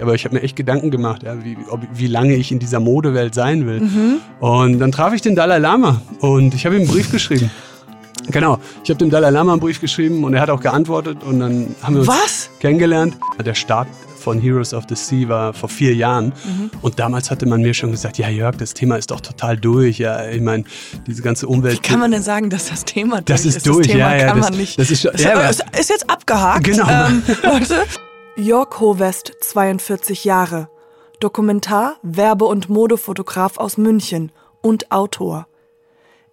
nicht, aber ich habe mir echt Gedanken gemacht, ja, wie, ob, wie lange ich in dieser Modewelt sein will. Und dann traf ich den Dalai Lama und ich habe ihm einen Brief geschrieben. Genau, ich habe dem Dalai Lama einen Brief geschrieben und er hat auch geantwortet und dann haben wir uns Was? kennengelernt. Der Start von Heroes of the Sea war vor vier Jahren und damals hatte man mir schon gesagt, ja Jörg, das Thema ist doch total durch. Ja, ich meine, diese ganze Umwelt. Wie kann man denn sagen, dass das Thema durch Das ist ist? durch, das Thema ja, ja, kann das- man nicht. das ist schon- ist, ja, ist, ist jetzt abgehakt. Genau. Ähm. Jörg Hovest, 42 Jahre. Dokumentar, Werbe- und Modefotograf aus München und Autor.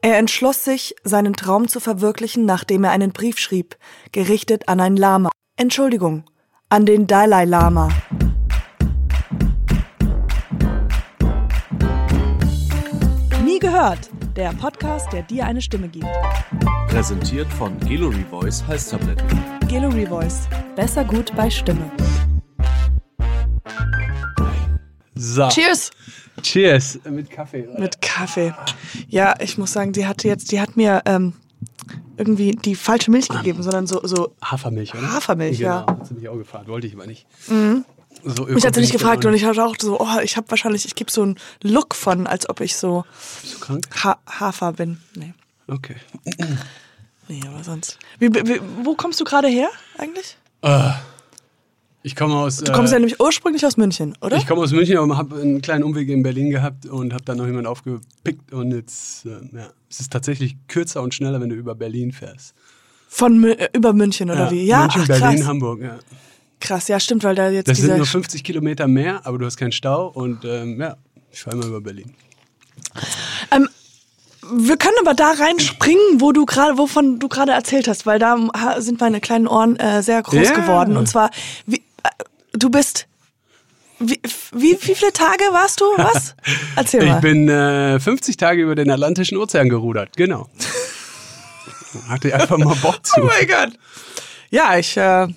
Er entschloss sich, seinen Traum zu verwirklichen, nachdem er einen Brief schrieb, gerichtet an ein Lama. Entschuldigung, an den Dalai Lama. Nie gehört. Der Podcast, der dir eine Stimme gibt. Präsentiert von Gallery Voice Halstabletten. Gallery Voice. Besser gut bei Stimme. So, Cheers! cheers mit Kaffee. Mit Kaffee. Ja, ich muss sagen, die hatte jetzt, die hat mir ähm, irgendwie die falsche Milch gegeben, sondern so, so Hafermilch, oder? Hafermilch, genau. ja. Mhm. Hat sie mich auch gefragt, wollte ich aber nicht. So mich hat sie nicht gefragt und ich hatte auch so, oh, ich habe wahrscheinlich, ich gebe so einen Look von, als ob ich so Bist du krank? ha Hafer bin. Nee, Okay. nee, aber sonst. Wie, wie, wo kommst du gerade her eigentlich? Ich komme aus. Du kommst äh, ja nämlich ursprünglich aus München, oder? Ich komme aus München, aber habe einen kleinen Umweg in Berlin gehabt und habe dann noch jemanden aufgepickt und jetzt, äh, ja, es ist tatsächlich kürzer und schneller, wenn du über Berlin fährst. Von äh, über München oder wie? Ja, München, ach, Berlin, krass. Hamburg. Ja. Krass, ja, stimmt, weil da jetzt Das sind nur 50 Kilometer mehr, aber du hast keinen Stau und ähm, ja, ich fahre immer über Berlin. Ähm, wir können aber da reinspringen, wo du gerade, wovon du gerade erzählt hast, weil da sind meine kleinen Ohren äh, sehr groß Ja. geworden. Und zwar, wie, äh, du bist, wie, wie, wie viele Tage warst du? Was? Erzähl mal. Ich bin äh, 50 Tage über den Atlantischen Ozean gerudert, genau. Hatte einfach mal Bock zu. oh mein Gott. Ja, ich äh,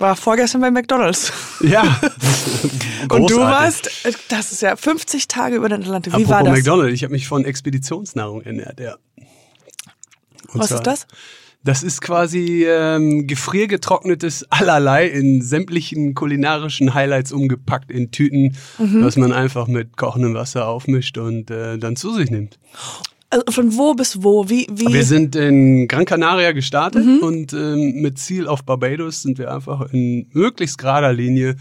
war vorgestern bei McDonalds. Ja. Und du warst, das ist ja 50 Tage über den Atlantik. Wie Apropos war das? McDonald's, ich habe mich von Expeditionsnahrung ernährt, ja. Und Was zwar- ist das? Das ist quasi ähm, gefriergetrocknetes Allerlei in sämtlichen kulinarischen Highlights umgepackt in Tüten, Mhm. was man einfach mit kochendem Wasser aufmischt und äh, dann zu sich nimmt. Also von wo bis wo? Wie, wie? Wir sind in Gran Canaria gestartet Mhm. und ähm, mit Ziel auf Barbados sind wir einfach in möglichst gerader Linie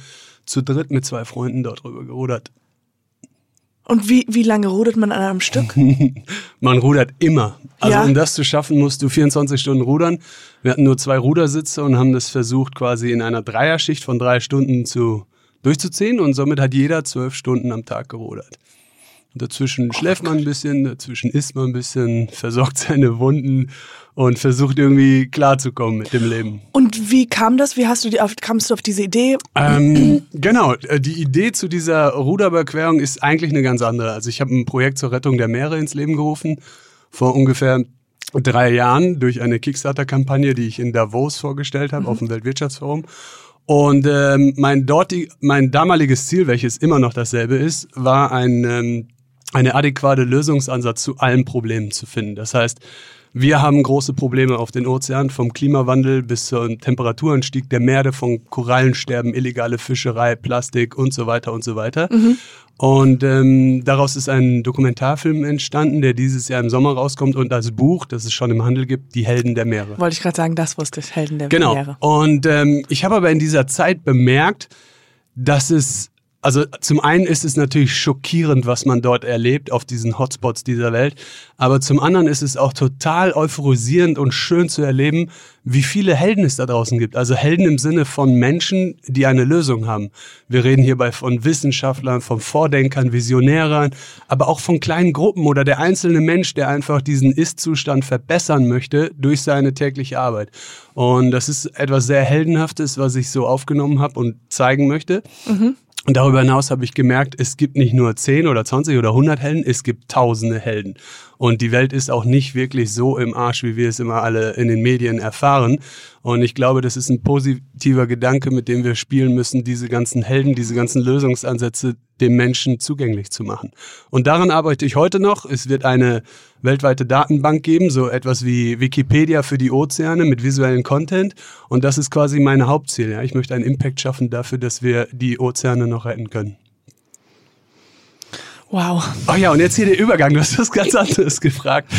zu dritt mit zwei Freunden dort rüber gerudert. Und wie, wie lange rudert man an einem Stück? Man rudert immer. Also Ja. um das zu schaffen, musst du 24 Stunden rudern. Wir hatten nur zwei Rudersitze und haben das versucht, quasi in einer Dreierschicht von drei Stunden zu, durchzuziehen. Und somit hat jeder zwölf Stunden am Tag gerudert. Und dazwischen schläft man ein bisschen, dazwischen isst man ein bisschen, versorgt seine Wunden und versucht irgendwie klarzukommen mit dem Leben. Und wie kam das? Wie hast du die auf, kamst du auf diese Idee? Ähm, genau, äh, die Idee zu dieser Ruderüberquerung ist eigentlich eine ganz andere. Also ich habe ein Projekt zur Rettung der Meere ins Leben gerufen, vor ungefähr drei Jahren durch eine Kickstarter-Kampagne, die ich in Davos vorgestellt habe, auf dem Weltwirtschaftsforum. Und ähm, mein, dortig, mein damaliges Ziel, welches immer noch dasselbe ist, war ein, ähm, eine adäquate Lösungsansatz zu allen Problemen zu finden. Das heißt, wir haben große Probleme auf den Ozeanen, vom Klimawandel bis zum Temperaturanstieg der Meere, von Korallensterben, illegale Fischerei, Plastik und so weiter und so weiter. Und ähm, daraus ist ein Dokumentarfilm entstanden, der dieses Jahr im Sommer rauskommt und als Buch, das es schon im Handel gibt, Die Helden der Meere. Wollte ich gerade sagen, das wusste ich, Helden der Genau. Meere. Und ähm, ich habe aber in dieser Zeit bemerkt, dass es, also zum einen ist es natürlich schockierend, was man dort erlebt auf diesen Hotspots dieser Welt, aber zum anderen ist es auch total euphorisierend und schön zu erleben, wie viele Helden es da draußen gibt. Also Helden im Sinne von Menschen, die eine Lösung haben. Wir reden hierbei von Wissenschaftlern, von Vordenkern, Visionärern, aber auch von kleinen Gruppen oder der einzelne Mensch, der einfach diesen Ist-Zustand verbessern möchte durch seine tägliche Arbeit. Und das ist etwas sehr Heldenhaftes, was ich so aufgenommen habe und zeigen möchte. Und darüber hinaus habe ich gemerkt, es gibt nicht nur 10 oder 20 oder 100 Helden, es gibt tausende Helden. Und die Welt ist auch nicht wirklich so im Arsch, wie wir es immer alle in den Medien erfahren. Und ich glaube, das ist ein positiver Gedanke, mit dem wir spielen müssen, diese ganzen Helden, diese ganzen Lösungsansätze dem Menschen zugänglich zu machen. Und daran arbeite ich heute noch. Es wird eine weltweite Datenbank geben, so etwas wie Wikipedia für die Ozeane mit visuellen Content. Und das ist quasi mein Hauptziel. Ja. Ich möchte einen Impact schaffen dafür, dass wir die Ozeane noch retten können. Wow. Oh ja, und jetzt hier der Übergang. Du hast was ganz anderes gefragt.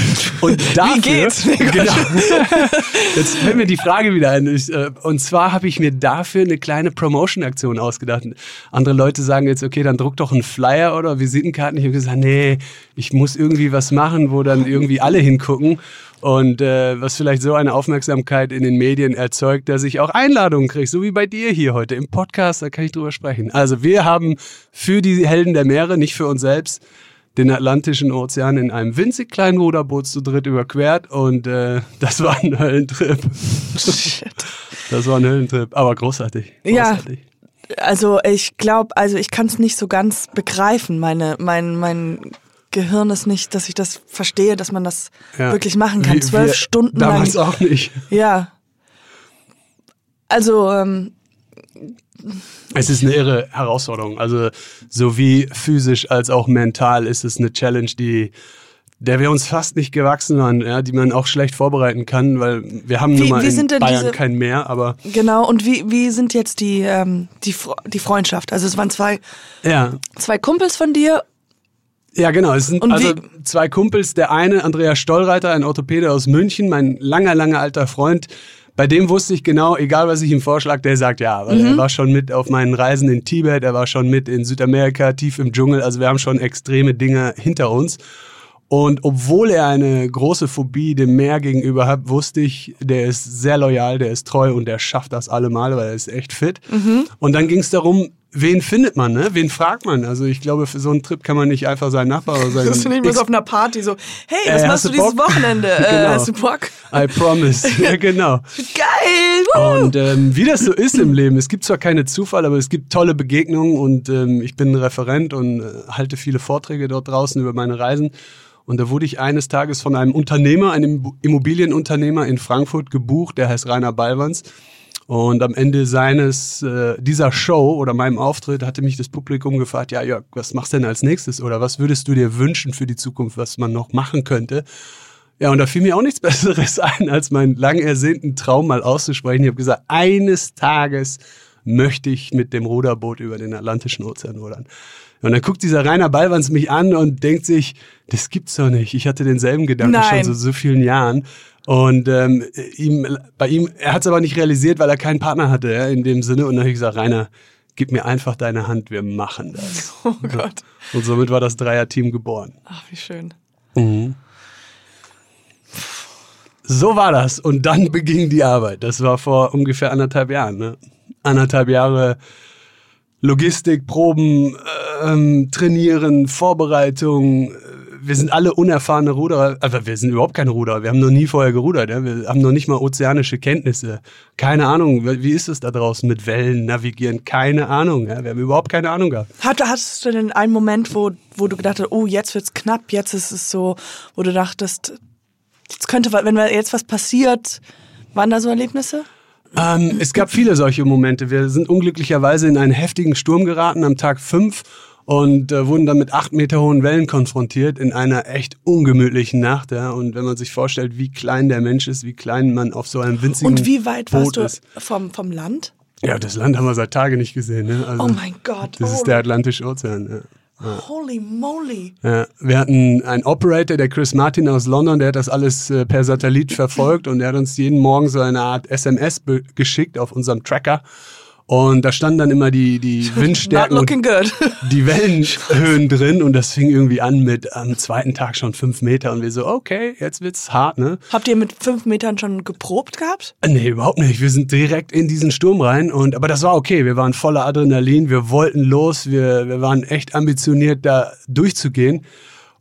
Und dafür, Wie geht's? Genau. Jetzt fällt mir die Frage wieder ein. Äh, Und zwar habe ich mir dafür eine kleine Promotion-Aktion ausgedacht. Andere Leute sagen jetzt, okay, dann druck doch einen Flyer oder Visitenkarten. Ich habe gesagt, nee, ich muss irgendwie was machen, wo dann irgendwie alle hingucken. Und äh, was vielleicht so eine Aufmerksamkeit in den Medien erzeugt, dass ich auch Einladungen kriege, so wie bei dir hier heute im Podcast, da kann ich drüber sprechen. Also wir haben für die Helden der Meere, nicht für uns selbst, den Atlantischen Ozean in einem winzig kleinen Ruderboot zu dritt überquert und äh, das war ein Höllentrip. Das war ein Höllentrip, aber großartig. Ja. großartig. Also ich glaube, also ich kann es nicht so ganz begreifen. Meine, mein, mein Gehirn ist nicht, dass ich das verstehe, dass man das Ja. wirklich machen kann. Wir- Zwölf wir Stunden lang. Damals auch nicht. Ja. Also, ähm, Es ist eine irre Herausforderung. Also sowie physisch als auch mental ist es eine Challenge, die der wir uns fast nicht gewachsen waren, ja, die man auch schlecht vorbereiten kann, weil wir haben Wie- nun mal wie in sind denn Bayern diese- kein Meer, aber genau. Und wie, wie sind jetzt die, ähm, die, die Freundschaft? Also es waren zwei, ja, zwei Kumpels von dir. Ja, genau. Es sind Und also wie- zwei Kumpels. Der eine, Andreas Stollreiter, ein Orthopäde aus München, mein langer, langer alter Freund. Bei dem wusste ich genau, egal was ich ihm vorschlage, der sagt ja, weil Mhm. er war schon mit auf meinen Reisen in Tibet, er war schon mit in Südamerika, tief im Dschungel. Also wir haben schon extreme Dinge hinter uns. Und obwohl er eine große Phobie dem Meer gegenüber hat, wusste ich, der ist sehr loyal, der ist treu und der schafft das allemal, weil er ist echt fit. Mhm. Und dann ging es darum, wen findet man, ne? Wen fragt man? Also ich glaube, für so einen Trip kann man nicht einfach seinen Nachbar oder seinen Das so Ex- auf einer Party so, hey, Äh, was hast machst du dieses Bock? Wochenende? Äh, Genau. hast du Bock? I promise. ja, genau. Geil! Woo! Und ähm, wie das so ist im Leben, es gibt zwar keine Zufall, aber es gibt tolle Begegnungen und ähm, ich bin ein Referent und äh, halte viele Vorträge dort draußen über meine Reisen. Und da wurde ich eines Tages von einem Unternehmer, einem Immobilienunternehmer in Frankfurt gebucht, der heißt Rainer Ballwanz. Und am Ende seines äh, dieser Show oder meinem Auftritt hatte mich das Publikum gefragt, ja Jörg, was machst du denn als nächstes oder was würdest du dir wünschen für die Zukunft, was man noch machen könnte? Ja, und da fiel mir auch nichts Besseres ein, als meinen lang ersehnten Traum mal auszusprechen. Ich habe gesagt, eines Tages möchte ich mit dem Ruderboot über den Atlantischen Ozean rudern. Und dann guckt dieser Rainer Ballwanz mich an und denkt sich, das gibt's doch nicht. Ich hatte denselben Gedanken Nein. schon so, so vielen Jahren. Und ähm, ihm, bei ihm, er hat es aber nicht realisiert, weil er keinen Partner hatte, ja, in dem Sinne. Und dann habe ich gesagt, Rainer, gib mir einfach deine Hand, wir machen das. Oh Gott. Und somit war das Dreier-Team geboren. Ach, wie schön. So war das. Und dann beging die Arbeit. Das war vor ungefähr anderthalb Jahren. Ne? Anderthalb Jahre Logistik, Proben, ähm, Trainieren, Vorbereitung. Wir sind alle unerfahrene Ruderer. Aber wir sind überhaupt keine Ruderer. Wir haben noch nie vorher gerudert. Ja? Wir haben noch nicht mal ozeanische Kenntnisse. Keine Ahnung. Wie ist es da draußen mit Wellen navigieren? Keine Ahnung. Ja? Wir haben überhaupt keine Ahnung gehabt. Hat, hattest du denn einen Moment, wo, wo du gedacht hast, oh, jetzt wird's knapp, jetzt ist es so, wo du dachtest, jetzt könnte, wenn jetzt was passiert, waren da so Erlebnisse? Ähm, es gab viele solche Momente. Wir sind unglücklicherweise in einen heftigen Sturm geraten am Tag fünf und äh, wurden dann mit acht Meter hohen Wellen konfrontiert in einer echt ungemütlichen Nacht. Ja. Und wenn man sich vorstellt, wie klein der Mensch ist, wie klein man auf so einem winzigen Und wie weit warst Boot du ist. vom, vom Land? Ja, das Land haben wir seit Tagen nicht gesehen. Ne? Also, Oh mein Gott. Das oh, ist der Atlantische Ozean. Ja. Holy moly. Ja, wir hatten einen Operator, der Chris Martin aus London, der hat das alles äh, per Satellit verfolgt und der hat uns jeden Morgen so eine Art SMS geschickt auf unserem Tracker. Und da standen dann immer die, die Windstärken und die Wellenhöhen drin und das fing irgendwie an mit am zweiten Tag schon fünf Meter und wir so, okay, jetzt wird's hart, ne? Habt ihr mit fünf Metern schon geprobt gehabt? Nee, überhaupt nicht. Wir sind direkt in diesen Sturm rein und aber das war okay. Wir waren voller Adrenalin, wir wollten los, wir, wir waren echt ambitioniert, da durchzugehen.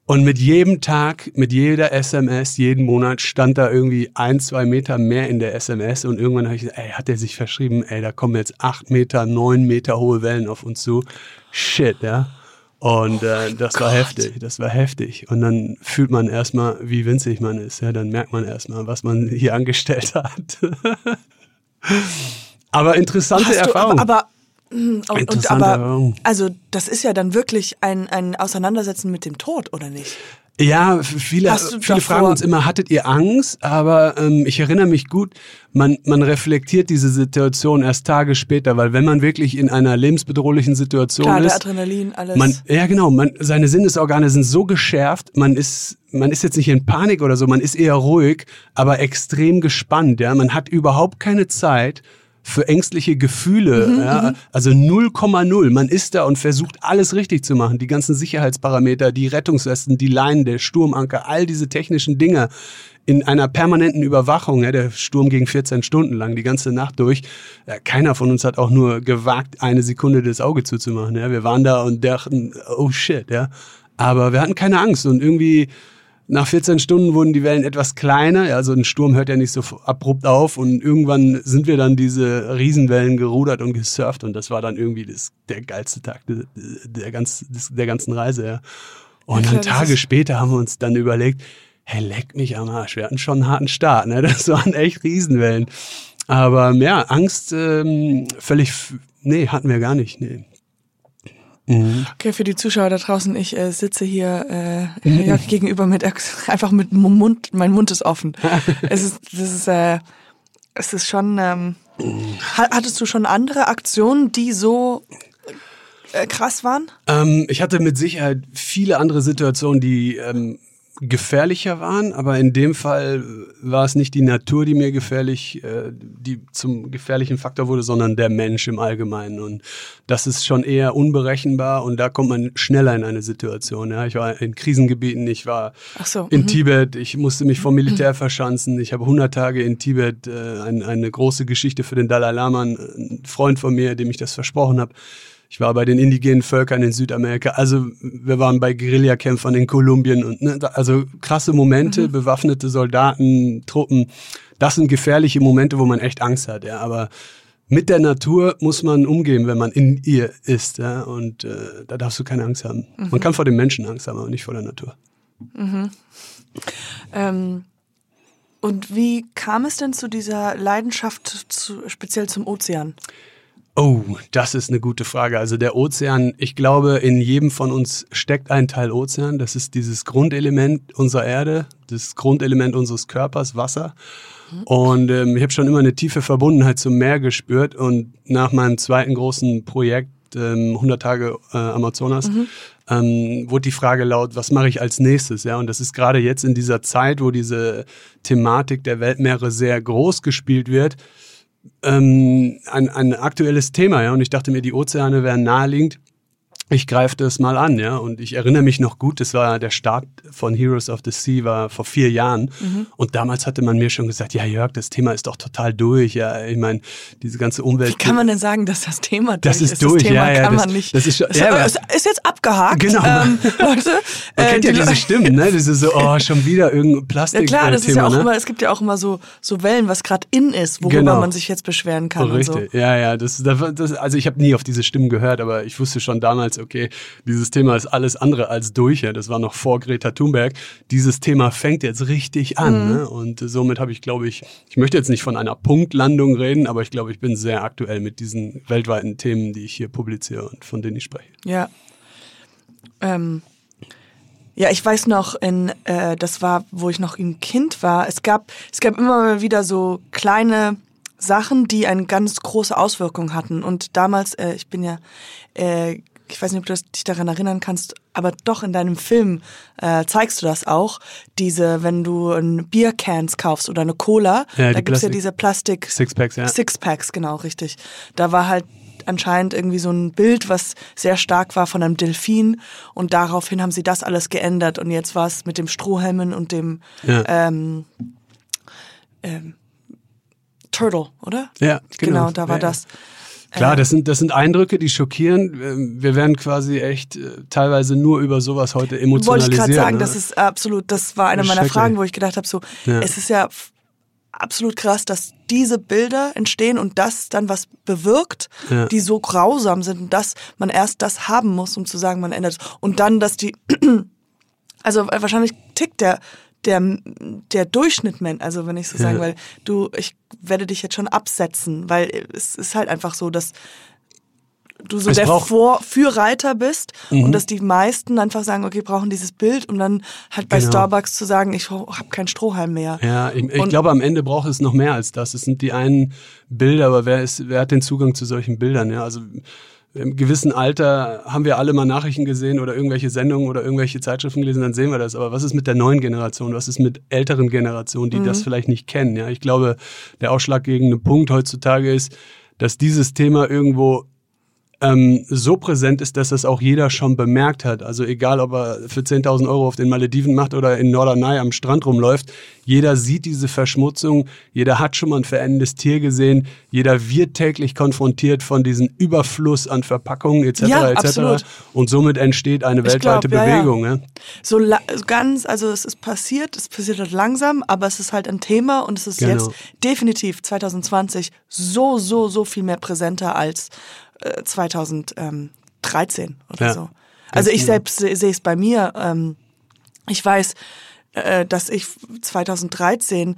Und mit jedem Tag, mit jeder SMS, jeden Monat stand da irgendwie ein, zwei Meter mehr in der SMS und irgendwann habe ich gesagt, ey, hat der sich verschrieben, ey, da kommen jetzt acht Meter, neun Meter hohe Wellen auf uns zu. Shit, ja. Und äh, das war heftig, das war heftig. Und dann fühlt man erstmal, wie winzig man ist. Ja, dann merkt man erstmal, was man hier angestellt hat. Aber interessante Erfahrung. aber, aber und, und Interessante aber, also das ist ja dann wirklich ein, ein Auseinandersetzen mit dem Tod, oder nicht? Ja, viele, viele fragen uns immer, hattet ihr Angst? Aber ähm, ich erinnere mich gut, man, man reflektiert diese Situation erst Tage später, weil wenn man wirklich in einer lebensbedrohlichen Situation Klar, ist, Adrenalin, alles. man, ja genau, man, seine Sinnesorgane sind so geschärft, man ist, man ist jetzt nicht in Panik oder so, man ist eher ruhig, aber extrem gespannt, ja. Man hat überhaupt keine Zeit für ängstliche Gefühle, Mhm, ja. Also 0,0. Man ist da und versucht alles richtig zu machen. Die ganzen Sicherheitsparameter, die Rettungswesten, die Leinen, der Sturmanker, all diese technischen Dinge in einer permanenten Überwachung. Ja, der Sturm ging 14 Stunden lang, die ganze Nacht durch. Ja, keiner von uns hat auch nur gewagt, eine Sekunde das Auge zuzumachen. Ja, wir waren da und dachten, oh shit, ja. Aber wir hatten keine Angst und irgendwie nach 14 Stunden wurden die Wellen etwas kleiner. Also ein Sturm hört ja nicht so abrupt auf und irgendwann sind wir dann diese Riesenwellen gerudert und gesurft und das war dann irgendwie das, der geilste Tag der, der, ganz, der ganzen Reise. Ja. Und Ja, dann Tage später haben wir uns dann überlegt, hey, leck mich am Arsch. Wir hatten schon einen harten Start. Ne? Das waren echt Riesenwellen. Aber ja, Angst ähm, völlig, nee, hatten wir gar nicht. Nee. Okay, für die Zuschauer da draußen, ich äh, sitze hier äh, Jörg gegenüber mit einfach mit Mund, mein Mund ist offen. es ist, das ist, äh, es ist schon. Ähm, ha- hattest du schon andere Aktionen, die so äh, krass waren? Ähm, ich hatte mit Sicherheit viele andere Situationen, die ähm, gefährlicher waren, aber in dem Fall war es nicht die Natur, die mir gefährlich, äh, die zum gefährlichen Faktor wurde, sondern der Mensch im Allgemeinen. Und das ist schon eher unberechenbar und da kommt man schneller in eine Situation. Ja. Ich war in Krisengebieten, ich war so, in mhm. Tibet, ich musste mich vom Militär verschanzen. Ich habe 100 Tage in Tibet, äh, ein, eine große Geschichte für den Dalai Lama, ein Freund von mir, dem ich das versprochen habe. Ich war bei den indigenen Völkern in Südamerika. Also wir waren bei Guerillakämpfern in Kolumbien und ne, also krasse Momente, bewaffnete Soldaten, Truppen. Das sind gefährliche Momente, wo man echt Angst hat. Ja, aber mit der Natur muss man umgehen, wenn man in ihr ist. Ja, und äh, da darfst du keine Angst haben. Man kann vor den Menschen Angst haben, aber nicht vor der Natur. Ähm, und wie kam es denn zu dieser Leidenschaft zu, speziell zum Ozean? Oh, das ist eine gute Frage. Also der Ozean, ich glaube, in jedem von uns steckt ein Teil Ozean. Das ist dieses Grundelement unserer Erde, das Grundelement unseres Körpers, Wasser. Und ähm, ich habe schon immer eine tiefe Verbundenheit zum Meer gespürt. Und nach meinem zweiten großen Projekt, ähm, 100 Tage äh, Amazonas, ähm, wurde die Frage laut, was mache ich als nächstes? Ja, und das ist gerade jetzt in dieser Zeit, wo diese Thematik der Weltmeere sehr groß gespielt wird, ähm, ein, ein aktuelles Thema, ja. Und ich dachte mir, die Ozeane wären naheliegend. Ich greife das mal an, ja. Und ich erinnere mich noch gut, das war der Start von Heroes of the Sea, war vor vier Jahren. Und damals hatte man mir schon gesagt, ja Jörg, das Thema ist doch total durch, ja. Ich meine, diese ganze Umwelt. Wie kann man denn sagen, dass das Thema durch Das ist ist? durch, das Thema ja, ja, kann das- man nicht. das ist schon- ja, es ist jetzt abgehakt. Genau. Ähm, Leute, Man äh, kennt ja die diese Stimmen, ne? Ist so, oh, schon wieder irgendein Plastik. Ja klar, das äh, ist ja Thema, auch ne? immer, es gibt ja auch immer so, so Wellen, was gerade in ist, worüber Genau. man sich jetzt beschweren kann. Richtig, Und so. ja, ja. Das, das, also ich habe nie auf diese Stimmen gehört, aber ich wusste schon damals, okay, dieses Thema ist alles andere als durch. Ja. Das war noch vor Greta Thunberg. Dieses Thema fängt jetzt richtig an. Ne? Und somit habe ich, glaube ich, ich möchte jetzt nicht von einer Punktlandung reden, aber ich glaube, ich bin sehr aktuell mit diesen weltweiten Themen, die ich hier publiziere und von denen ich spreche. Ja. Ähm, ja, ich weiß noch, in, äh, das war, wo ich noch ein Kind war, es gab, es gab immer mal wieder so kleine Sachen, die eine ganz große Auswirkung hatten. Und damals, äh, ich bin ja, äh, ich weiß nicht, ob du das- dich daran erinnern kannst, aber doch in deinem Film äh, zeigst du das auch. Diese, wenn du ein Biercans kaufst oder eine Cola, Ja, da gibt's ja Plastik- diese Plastik Sixpacks, ja. Sixpacks, genau, richtig. Da war halt anscheinend irgendwie so ein Bild, was sehr stark war von einem Delfin und daraufhin haben sie das alles geändert und jetzt war es mit dem Strohhelmen und dem Ja. ähm, ähm, Turtle, oder? Ja, Genau, genau. da war Ja, ja. Klar, das sind, das sind Eindrücke, die schockieren. Ähm, Wir werden quasi echt äh, teilweise nur über sowas heute Wollte emotionalisiert. ich gerade sagen, ne? das ist absolut, das war eine meiner. Fragen, wo ich gedacht habe, so, Ja. es ist ja absolut krass, dass diese Bilder entstehen und das dann was bewirkt, Ja. die so grausam sind dass man erst das haben muss, um zu sagen, man ändert es. Und dann, dass die, also äh, wahrscheinlich tickt der, der, der Durchschnitt, also wenn ich so Ja. sagen, weil du, ich werde dich jetzt schon absetzen, weil es ist halt einfach so, dass du so Es der Vor Fürreiter bist Mhm. und dass die meisten einfach sagen, okay, brauchen dieses Bild und dann halt bei Genau. Starbucks zu sagen, ich habe keinen Strohhalm mehr. Ja, ich, ich glaube, am Ende braucht es noch mehr als das. Es sind die einen Bilder, aber wer, ist, wer hat den Zugang zu solchen Bildern? Ja, also im gewissen Alter haben wir alle mal Nachrichten gesehen oder irgendwelche Sendungen oder irgendwelche Zeitschriften gelesen, dann sehen wir das. Aber was ist mit der neuen Generation? Was ist mit älteren Generationen, die das vielleicht nicht kennen? Ja, ich glaube, der ausschlaggebende Punkt heutzutage ist, dass dieses Thema irgendwo ähm, so präsent ist, dass das auch jeder schon bemerkt hat. Also egal, ob er für 10.000 Euro auf den Malediven macht oder in Norderney am Strand rumläuft, jeder sieht diese Verschmutzung, jeder hat schon mal ein verendtes Tier gesehen, jeder wird täglich konfrontiert von diesem Überfluss an Verpackungen etc. Ja, etc. absolut. Und somit entsteht eine Ich weltweite glaub, ja. Bewegung. Ja. So ganz, also es ist passiert, es passiert halt langsam, aber es ist halt ein Thema und es ist Genau. jetzt definitiv 2020 so, so, so viel mehr präsenter als äh, 2013 oder Ja, so. Also ich genau. selbst se- sehe es bei mir. Ähm, ich weiß, äh, dass ich 2013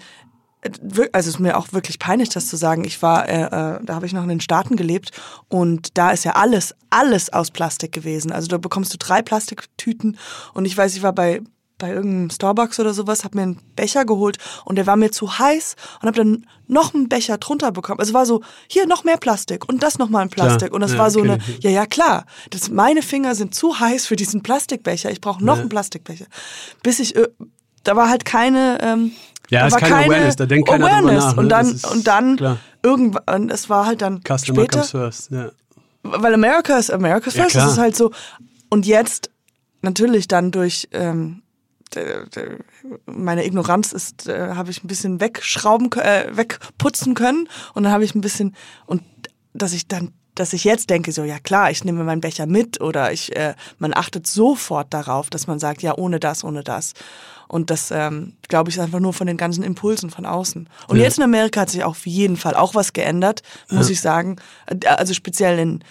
äh, also es ist mir auch wirklich peinlich, das zu sagen. Ich war, äh, äh, da habe ich noch in den Staaten gelebt und da ist ja alles, alles aus Plastik gewesen. Also da bekommst du drei Plastiktüten und ich weiß, ich war bei bei irgendeinem Starbucks oder sowas, habe mir einen Becher geholt und der war mir zu heiß und habe dann noch einen Becher drunter bekommen. Also war so, hier noch mehr Plastik und das nochmal ein Plastik. Klar, Und das ja, war so kenn eine, ja, ja, klar, das, meine Finger sind zu heiß für diesen Plastikbecher. Ich brauche noch Ja. einen Plastikbecher. Bis ich, äh, da war halt keine, ähm, Ja, da ist war keine Awareness, da denkt keiner drüber Awareness. nach, ne? Und dann, ist und dann klar. irgendwann, es war halt dann Customer später, comes first. Ja. weil America ist America's Ja, first, klar. das ist halt so. Und jetzt natürlich dann durch ähm, meine Ignoranz ist, äh, habe ich ein bisschen wegschrauben, äh, wegputzen können und dann habe ich ein bisschen und dass ich dann dass ich jetzt denke, so, ja klar, ich nehme meinen Becher mit oder ich, äh, man achtet sofort darauf, dass man sagt, ja, ohne das, ohne das. Und das, ähm, glaube ich, ist einfach nur von den ganzen Impulsen von außen. Und Ja. jetzt in Amerika hat sich auf jeden Fall auch was geändert, muss ich sagen. Äh, Also speziell in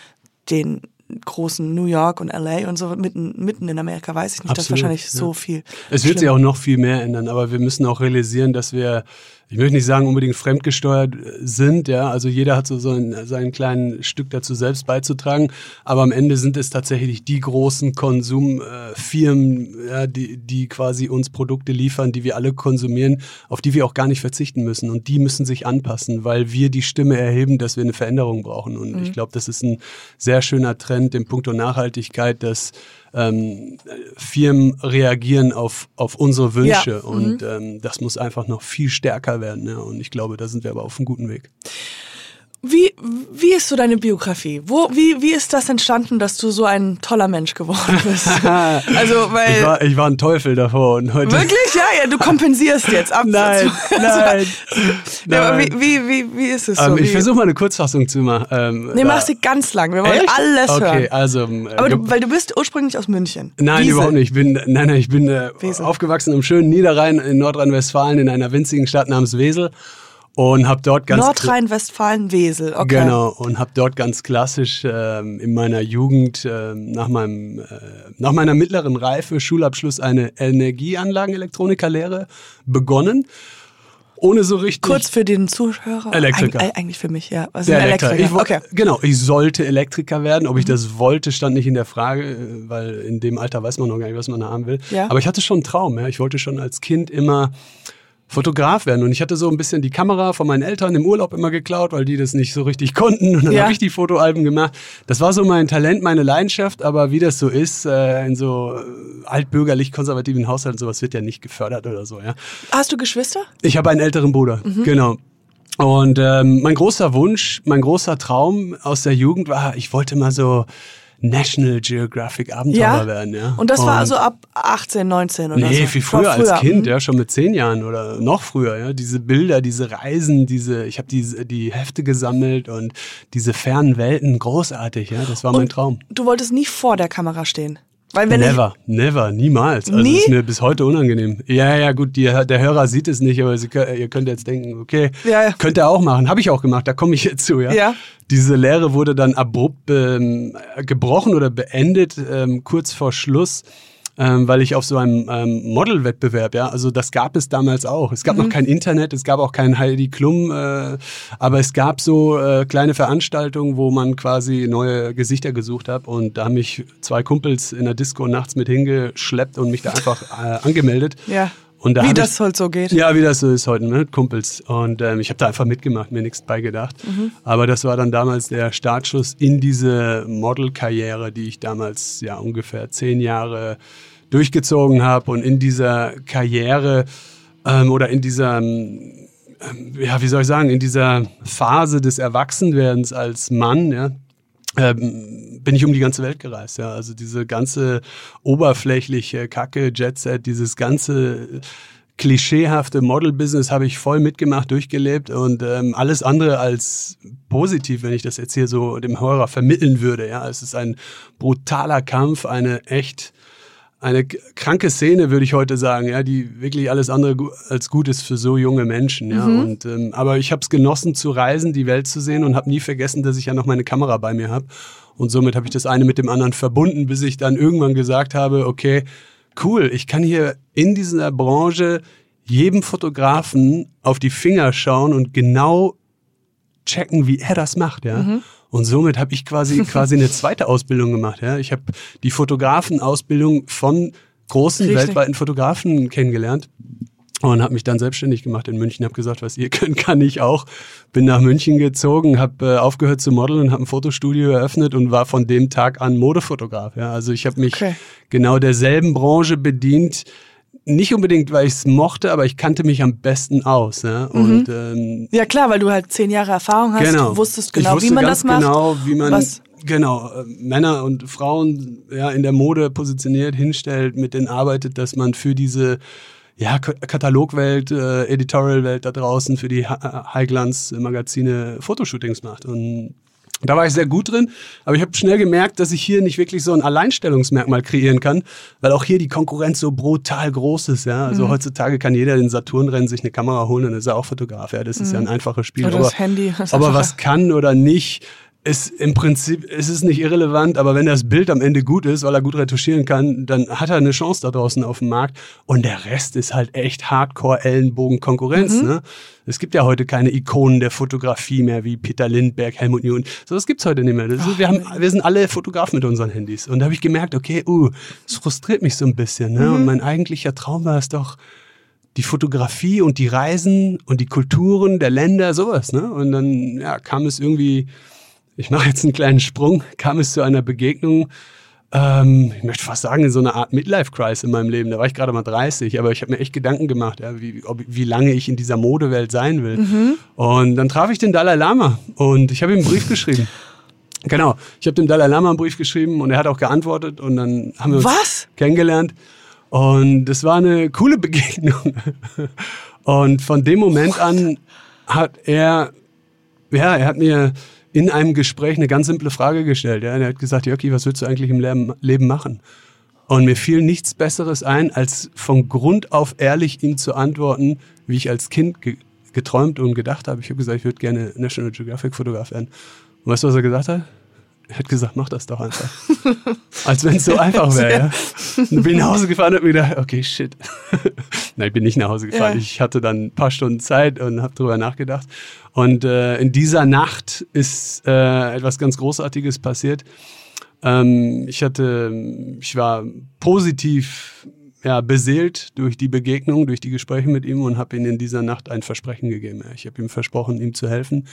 den großen New York und LA und so mitten, mitten in Amerika weiß ich nicht, dass Absolut, wahrscheinlich ja. so viel. Es wird sich auch noch viel mehr ändern, aber wir müssen auch realisieren, dass wir, ich möchte nicht sagen, unbedingt fremdgesteuert äh, sind, ja. Also jeder hat so, so ein, sein kleines Stück dazu selbst beizutragen, aber am Ende sind es tatsächlich die großen Konsumfirmen, ja, die, die quasi uns Produkte liefern, die wir alle konsumieren, auf die wir auch gar nicht verzichten müssen. Und die müssen sich anpassen, weil wir die Stimme erheben, dass wir eine Veränderung brauchen. Und Mhm. ich glaube, das ist ein sehr schöner Trend im Punkto Nachhaltigkeit, dass ähm, Firmen reagieren auf, auf unsere Wünsche Ja, und ähm, das muss einfach noch viel stärker werden. Ja. Und ich glaube, da sind wir aber auf einem guten Weg. Wie, wie ist so deine Biografie? Wo, wie, wie ist das entstanden, dass du so ein toller Mensch geworden bist? also, weil. Ich war, ich war ein Teufel davor und heute. Wirklich? Ja, ja, du kompensierst jetzt ab. Nein, nein. Ja, aber nein. wie, wie, wie, wie ist es so? Ähm, ich versuche mal eine Kurzfassung zu machen. Ähm, Nee, da- mach sie ganz lang. Wir wollen Echt? alles okay, hören. also. ähm, Aber du, weil du bist ursprünglich aus München. Nein, Wiesel. überhaupt nicht. Ich bin, nein, nein, ich bin äh, aufgewachsen im schönen Niederrhein in Nordrhein-Westfalen in einer winzigen Stadt namens Wesel und habe dort ganz Nordrhein-Westfalen, Wesel. Okay. Genau, und habe dort ganz klassisch ähm, in meiner Jugend ähm, nach, meinem, äh, nach meiner mittleren Reife, Schulabschluss, eine Energieanlagen-Elektronikerlehre begonnen. Ohne so richtig. Kurz für den Zuhörer. Elektriker. Eig eigentlich für mich, ja. Also Der Elektriker. Elektriker. Ich, okay. Mhm. Genau, ich sollte Elektriker werden. Ob ich das wollte, stand nicht in der Frage, äh, weil in dem Alter weiß man noch gar nicht, was man haben will. Ja. Aber ich hatte schon einen Traum. Ja. Ich wollte schon als Kind immer Fotograf werden. Und ich hatte so ein bisschen die Kamera von meinen Eltern im Urlaub immer geklaut, weil die das nicht so richtig konnten. Und dann Ja. habe ich die Fotoalben gemacht. Das war so mein Talent, meine Leidenschaft. Aber wie das so ist, äh, in so äh, altbürgerlich-konservativen Haushalten, sowas wird ja nicht gefördert oder so. Ja. Hast du Geschwister? Ich habe einen älteren Bruder, Mhm. genau. Und ähm, mein großer Wunsch, mein großer Traum aus der Jugend war, ich wollte mal so National Geographic Abenteurer Ja. werden. Ja. Und das war also ab 18, 19 oder so? Nee, viel War früher, als Kind, mhm. ja, schon mit zehn Jahren oder noch früher, ja. Diese Bilder, diese Reisen, diese, ich habe die, die Hefte gesammelt und diese fernen Welten, großartig, ja. Das war mein Und Traum. Du wolltest nie vor der Kamera stehen. Never, never, niemals. Also Nie? ist mir bis heute unangenehm. Ja, ja, gut, die, der Hörer sieht es nicht, aber Sie, ihr könnt jetzt denken, okay, Ja, ja. könnt ihr auch machen. Habe ich auch gemacht, da komme ich jetzt zu, ja. Ja. Diese Lehre wurde dann abrupt ähm, gebrochen oder beendet, ähm, kurz vor Schluss. Ähm, weil ich auf so einem ähm, Modelwettbewerb, ja, also das gab es damals auch. Es gab mhm. noch kein Internet, es gab auch kein Heidi Klum, äh, aber es gab so äh, kleine Veranstaltungen, wo man quasi neue Gesichter gesucht hat und da haben mich zwei Kumpels in der Disco nachts mit hingeschleppt und mich da einfach äh, angemeldet. Ja. Wie das ich, halt so geht. Ja, wie das so ist heute, ne? Kumpels. Und ähm, ich habe da einfach mitgemacht, mir nichts beigedacht. Mhm. Aber das war dann damals der Startschuss in diese Modelkarriere, die ich damals ja ungefähr zehn Jahre durchgezogen habe und in dieser Karriere ähm, oder in dieser, ähm, ja, wie soll ich sagen, in dieser Phase des Erwachsenwerdens als Mann, ja, ähm, bin ich um die ganze Welt gereist. Ja. Also diese ganze oberflächliche Kacke, Jetset, dieses ganze klischeehafte Model-Business habe ich voll mitgemacht, durchgelebt und ähm, alles andere als positiv, wenn ich das jetzt hier so dem Hörer vermitteln würde. Ja, es ist ein brutaler Kampf, eine echt eine kranke Szene, würde ich heute sagen, ja, die wirklich alles andere als gut ist für so junge Menschen. Ja. Mhm. Und, ähm, aber ich habe es genossen zu reisen, die Welt zu sehen und habe nie vergessen, dass ich ja noch meine Kamera bei mir habe. Und somit habe ich das eine mit dem anderen verbunden, bis ich dann irgendwann gesagt habe, okay, cool, ich kann hier in dieser Branche jedem Fotografen auf die Finger schauen und genau checken, wie er das macht, ja. Mhm. Und somit habe ich quasi quasi eine zweite Ausbildung gemacht. Ja. Ich habe die Fotografenausbildung von großen Richtig. weltweiten Fotografen kennengelernt und habe mich dann selbstständig gemacht in München. Habe gesagt, was ihr könnt, kann ich auch. Bin nach München gezogen, habe äh, aufgehört zu modeln und habe ein Fotostudio eröffnet und war von dem Tag an Modefotograf. Ja. Also ich habe mich okay. genau derselben Branche bedient, nicht unbedingt, weil ich es mochte, aber ich kannte mich am besten aus. Ne? Mhm. Und, ähm, ja klar, weil du halt zehn Jahre Erfahrung hast, genau. du wusstest genau, wusste wie man das macht. Genau, wie man was? genau äh, Männer und Frauen ja in der Mode positioniert, hinstellt, mit denen arbeitet, dass man für diese ja, Katalogwelt, äh, Editorialwelt da draußen für die Highglanz-Magazine Fotoshootings macht. Und da war ich sehr gut drin, aber ich habe schnell gemerkt, dass ich hier nicht wirklich so ein Alleinstellungsmerkmal kreieren kann, weil auch hier die Konkurrenz so brutal groß ist. Ja? Also mhm. heutzutage kann jeder in Saturn rennen, sich eine Kamera holen und ist er auch Fotograf. Ja? Das ist ja ein mhm. einfaches Spiel. Oder das Handy. Das aber was kann oder nicht, ist im Prinzip, ist es nicht irrelevant, aber wenn das Bild am Ende gut ist, weil er gut retuschieren kann, dann hat er eine Chance da draußen auf dem Markt. Und der Rest ist halt echt Hardcore-Ellenbogen-Konkurrenz. Mhm. Ne? Es gibt ja heute keine Ikonen der Fotografie mehr wie Peter Lindbergh, Helmut Newton. So, das gibt's heute nicht mehr. Ist, wir, haben, wir sind alle Fotografen mit unseren Handys. Und da habe ich gemerkt, okay, uh, das frustriert mich so ein bisschen. Ne? Mhm. Und mein eigentlicher Traum war es doch, die Fotografie und die Reisen und die Kulturen der Länder, sowas. Ne? Und dann ja, kam es irgendwie ich mache jetzt einen kleinen Sprung, kam es zu einer Begegnung, ähm, ich möchte fast sagen, in so einer Art Midlife-Crisis in meinem Leben. Da war ich gerade mal 30, aber ich habe mir echt Gedanken gemacht, ja, wie, ob, wie lange ich in dieser Modewelt sein will. Mhm. Und dann traf ich den Dalai Lama und ich habe ihm einen Brief geschrieben. Genau, ich habe dem Dalai Lama einen Brief geschrieben und er hat auch geantwortet und dann haben wir uns Was? kennengelernt. Und das war eine coole Begegnung. Und von dem Moment an hat er, ja, er hat mir in einem Gespräch eine ganz simple Frage gestellt. Ja. Er hat gesagt, Jörgi, was willst du eigentlich im Leben machen? Und mir fiel nichts Besseres ein, als von Grund auf ehrlich ihm zu antworten, wie ich als Kind ge geträumt und gedacht habe. Ich habe gesagt, ich würde gerne National Geographic Fotograf werden. Und weißt du, was er gesagt hat? Er hat gesagt, mach das doch einfach. Als wenn es so einfach wäre. Ja. Und bin nach Hause gefahren und mir gedacht, okay, shit. Nein, ich bin nicht nach Hause gefahren. Ja. Ich hatte dann ein paar Stunden Zeit und habe drüber nachgedacht. Und äh, in dieser Nacht ist äh, etwas ganz Großartiges passiert. Ähm, ich hatte, ich war positiv ja, beseelt durch die Begegnung, durch die Gespräche mit ihm und habe ihm in dieser Nacht ein Versprechen gegeben. Ich habe ihm versprochen, ihm zu helfen.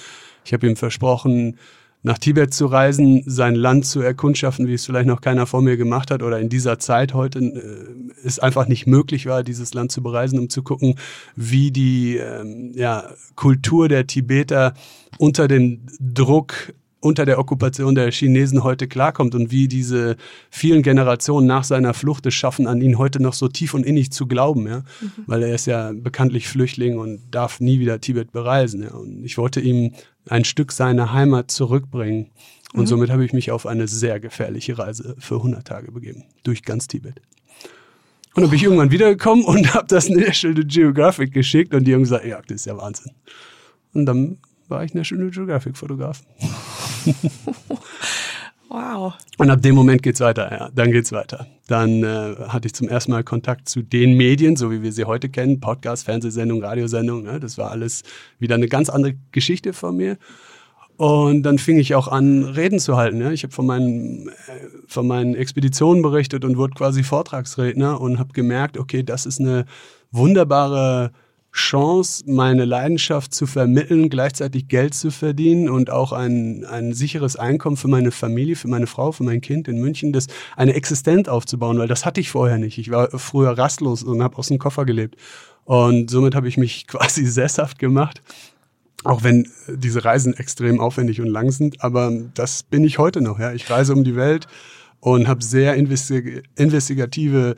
Ich habe ihm versprochen, nach Tibet zu reisen, sein Land zu erkundschaften, wie es vielleicht noch keiner vor mir gemacht hat oder in dieser Zeit heute äh, es einfach nicht möglich war, dieses Land zu bereisen, um zu gucken, wie die ähm, ja, Kultur der Tibeter unter dem Druck unter der Okkupation der Chinesen heute klarkommt und wie diese vielen Generationen nach seiner Flucht es schaffen, an ihn heute noch so tief und innig zu glauben, ja, mhm. weil er ist ja bekanntlich Flüchtling und darf nie wieder Tibet bereisen, ja. Und ich wollte ihm ein Stück seiner Heimat zurückbringen und mhm. somit habe ich mich auf eine sehr gefährliche Reise für 100 Tage begeben durch ganz Tibet. Und dann bin ich irgendwann wiedergekommen und habe das National Geographic geschickt und die haben gesagt, ja, das ist ja Wahnsinn. Und dann war ich National Geographic Fotograf. Wow. Und ab dem Moment geht's weiter, ja. Dann geht's weiter. Dann äh, hatte ich zum ersten Mal Kontakt zu den Medien, so wie wir sie heute kennen, Podcast, Fernsehsendung, Radiosendung. Ne? Das war alles wieder eine ganz andere Geschichte von mir. Und dann fing ich auch an, Reden zu halten. Ja. Ich habe von meinen, äh, von meinen Expeditionen berichtet und wurde quasi Vortragsredner und habe gemerkt, okay, das ist eine wunderbare Chance, meine Leidenschaft zu vermitteln, gleichzeitig Geld zu verdienen und auch ein, ein sicheres Einkommen für meine Familie, für meine Frau, für mein Kind in München, das eine Existenz aufzubauen, weil das hatte ich vorher nicht. Ich war früher rastlos und habe aus dem Koffer gelebt. Und somit habe ich mich quasi sesshaft gemacht auch wenn diese Reisen extrem aufwendig und lang sind, aber das bin ich heute noch. Ja. Ich reise um die Welt und habe sehr investig investigative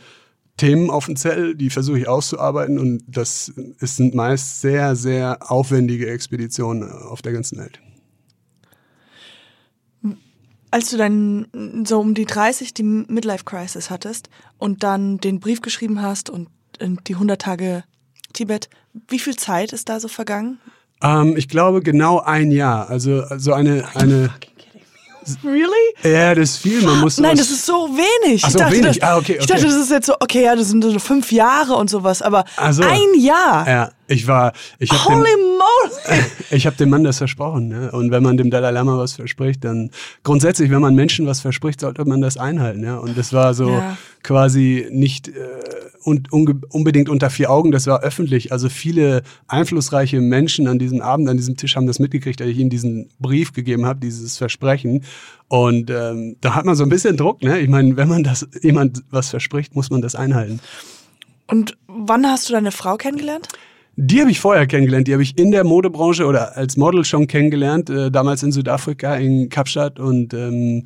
Themen auf dem Zettel, die versuche ich auszuarbeiten und das es sind meist sehr, sehr aufwendige Expeditionen auf der ganzen Welt. Als du dann so um die 30 die Midlife Crisis hattest und dann den Brief geschrieben hast und die 100 Tage Tibet, wie viel Zeit ist da so vergangen? Ähm, ich glaube genau ein Jahr. Also so eine eine. Really? Ja, das ist viel. Man muss Nein, das ist so wenig. Ach so, ich dachte, wenig. Das, ah, okay, okay. Ich dachte, das ist jetzt so, okay, ja, das sind so fünf Jahre und sowas, aber so. ein Jahr. Ja, ich war, ich habe Holy moly! ich habe dem Mann das versprochen. Ne? Und wenn man dem Dalai Lama was verspricht, dann grundsätzlich, wenn man Menschen was verspricht, sollte man das einhalten. Ja? Und das war so Ja. quasi nicht äh, und unbedingt unter vier Augen, das war öffentlich. Also viele einflussreiche Menschen an diesem Abend, an diesem Tisch haben das mitgekriegt, dass ich ihm diesen Brief gegeben habe, dieses Versprechen. Und ähm, da hat man so ein bisschen Druck. Ne? Ich meine, wenn man das jemand was verspricht, muss man das einhalten. Und wann hast du deine Frau kennengelernt? Die habe ich vorher kennengelernt. Die habe ich in der Modebranche oder als Model schon kennengelernt. Äh, damals in Südafrika, in Kapstadt. Und ähm,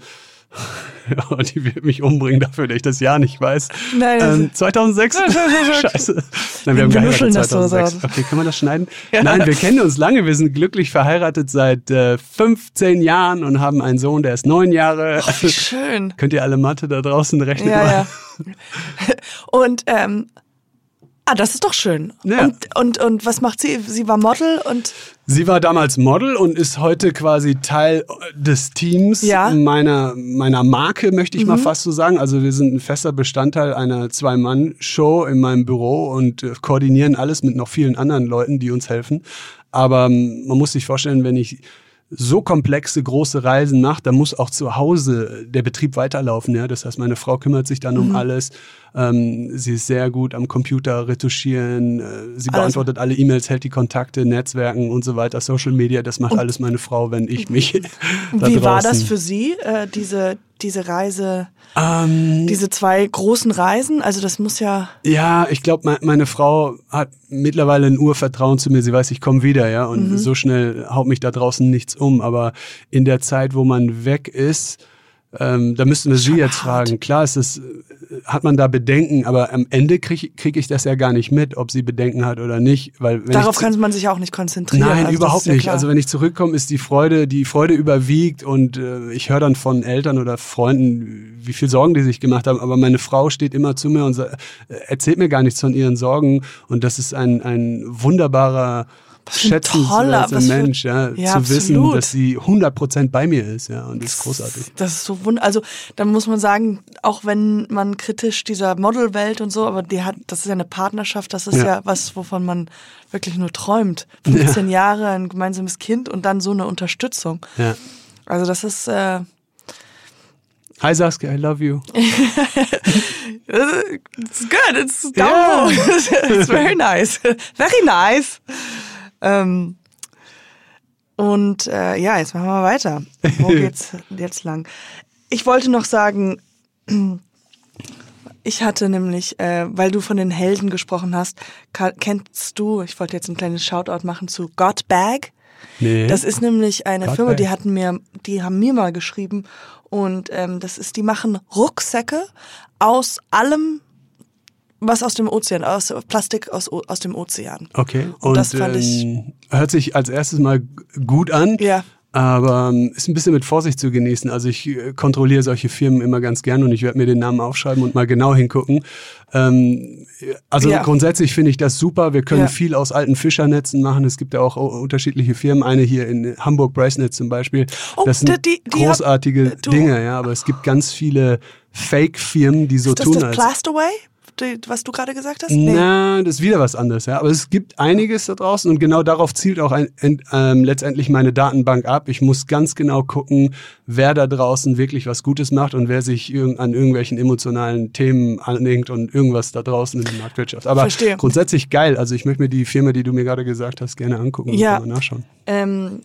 ja, die wird mich umbringen dafür, dass ich das Jahr nicht weiß. Nein, ähm, 2006? Scheiße. Nein, wir Wir haben geheiratet das so 2006. raus. Okay, kann man das schneiden? Nein, wir kennen uns lange. Wir sind glücklich verheiratet seit äh, 15 Jahren und haben einen Sohn, der ist neun Jahre. Wie schön. Könnt ihr alle Mathe da draußen rechnen? Ja, ja. Und, ähm, ah, das ist doch schön. Ja. Und, und, und was macht sie? Sie war Model und, Sie war damals Model und ist heute quasi Teil des Teams Ja. meiner, meiner Marke, möchte ich mal fast so sagen. Also wir sind ein fester Bestandteil einer Zwei-Mann-Show in meinem Büro und äh, koordinieren alles mit noch vielen anderen Leuten, die uns helfen. Aber ähm, man muss sich vorstellen, wenn ich so komplexe große Reisen mache, dann muss auch zu Hause der Betrieb weiterlaufen. Ja? Das heißt, meine Frau kümmert sich dann um alles. Ähm, sie ist sehr gut am Computer retuschieren. Äh, sie Alles. beantwortet alle E-Mails, hält die Kontakte, Netzwerken und so weiter, Social Media. Das macht alles meine Frau, wenn ich mich da wie war das für sie, äh, diese, diese Reise, Ähm, diese zwei großen Reisen? Also das muss ja, Ja, ich glaube, me meine Frau hat mittlerweile ein Urvertrauen zu mir. Sie weiß, ich komme wieder, ja. Und so schnell haut mich da draußen nichts um. Aber in der Zeit, wo man weg ist, ähm, da müssten wir sie jetzt fragen. Klar ist es, hat man da Bedenken, aber am Ende kriege krieg ich das ja gar nicht mit, ob sie Bedenken hat oder nicht. Weil wenn darauf kann man sich auch nicht konzentrieren. Nein, also überhaupt ja nicht. klar. Also wenn ich zurückkomme, ist die Freude, die Freude überwiegt und äh, ich höre dann von Eltern oder Freunden, wie viel Sorgen die sich gemacht haben. Aber meine Frau steht immer zu mir und äh, erzählt mir gar nichts von ihren Sorgen. Und das ist ein, ein wunderbarer, ein schätzenswerter toller- was Mensch, ja, Ja, zu wissen, absolut. dass sie 100% bei mir ist. Ja, und das ist großartig. Das ist so wund. Also da muss man sagen, auch wenn man kritisch dieser Modelwelt und so, aber die hat, das ist ja eine Partnerschaft, das ist ja, Ja. was, wovon man wirklich nur träumt. 15 Jahre, ein gemeinsames Kind und dann so eine Unterstützung. Ja. Also das ist äh, Hi Saskia, I love you. it's good, it's Ja. down. it's very nice. Very nice. Ähm, und äh, ja, jetzt machen wir weiter. Wo geht's jetzt lang? Ich wollte noch sagen, ich hatte nämlich, äh, weil du von den Helden gesprochen hast, kennst du, ich wollte jetzt ein kleines Shoutout machen zu Got Bag. Nee. Das ist nämlich eine Got Firma, die hatten mir, die haben mir mal geschrieben und ähm, das ist, die machen Rucksäcke aus allem, was aus dem Ozean, aus Plastik aus, aus dem Ozean. okay. Und das fand ich- ähm, hört sich als erstes mal gut an. Ja. Aber ähm, ist ein bisschen mit Vorsicht zu genießen. Also ich äh, kontrolliere solche Firmen immer ganz gern und ich werde mir den Namen aufschreiben und mal genau hingucken. Ähm, also ja. grundsätzlich finde ich das super. Wir können ja. viel aus alten Fischernetzen machen. Es gibt ja auch unterschiedliche Firmen. Eine hier in Hamburg, Bracenet zum Beispiel. Oh, das sind die, die großartige hab, Dinge, ja. Aber es gibt ganz viele Fake-Firmen, die so ist das tun das als... Plastaway? Was du gerade gesagt hast? Nee. Na, das ist wieder was anderes, ja. Aber es gibt einiges da draußen und genau darauf zielt auch ein, ähm, letztendlich meine Datenbank ab. Ich muss ganz genau gucken, wer da draußen wirklich was Gutes macht und wer sich irg an irgendwelchen emotionalen Themen anhängt und irgendwas da draußen in der Marktwirtschaft. Aber Verstehe. grundsätzlich geil. Also ich möchte mir die Firma, die du mir gerade gesagt hast, gerne angucken ja. und mal nachschauen. Ähm,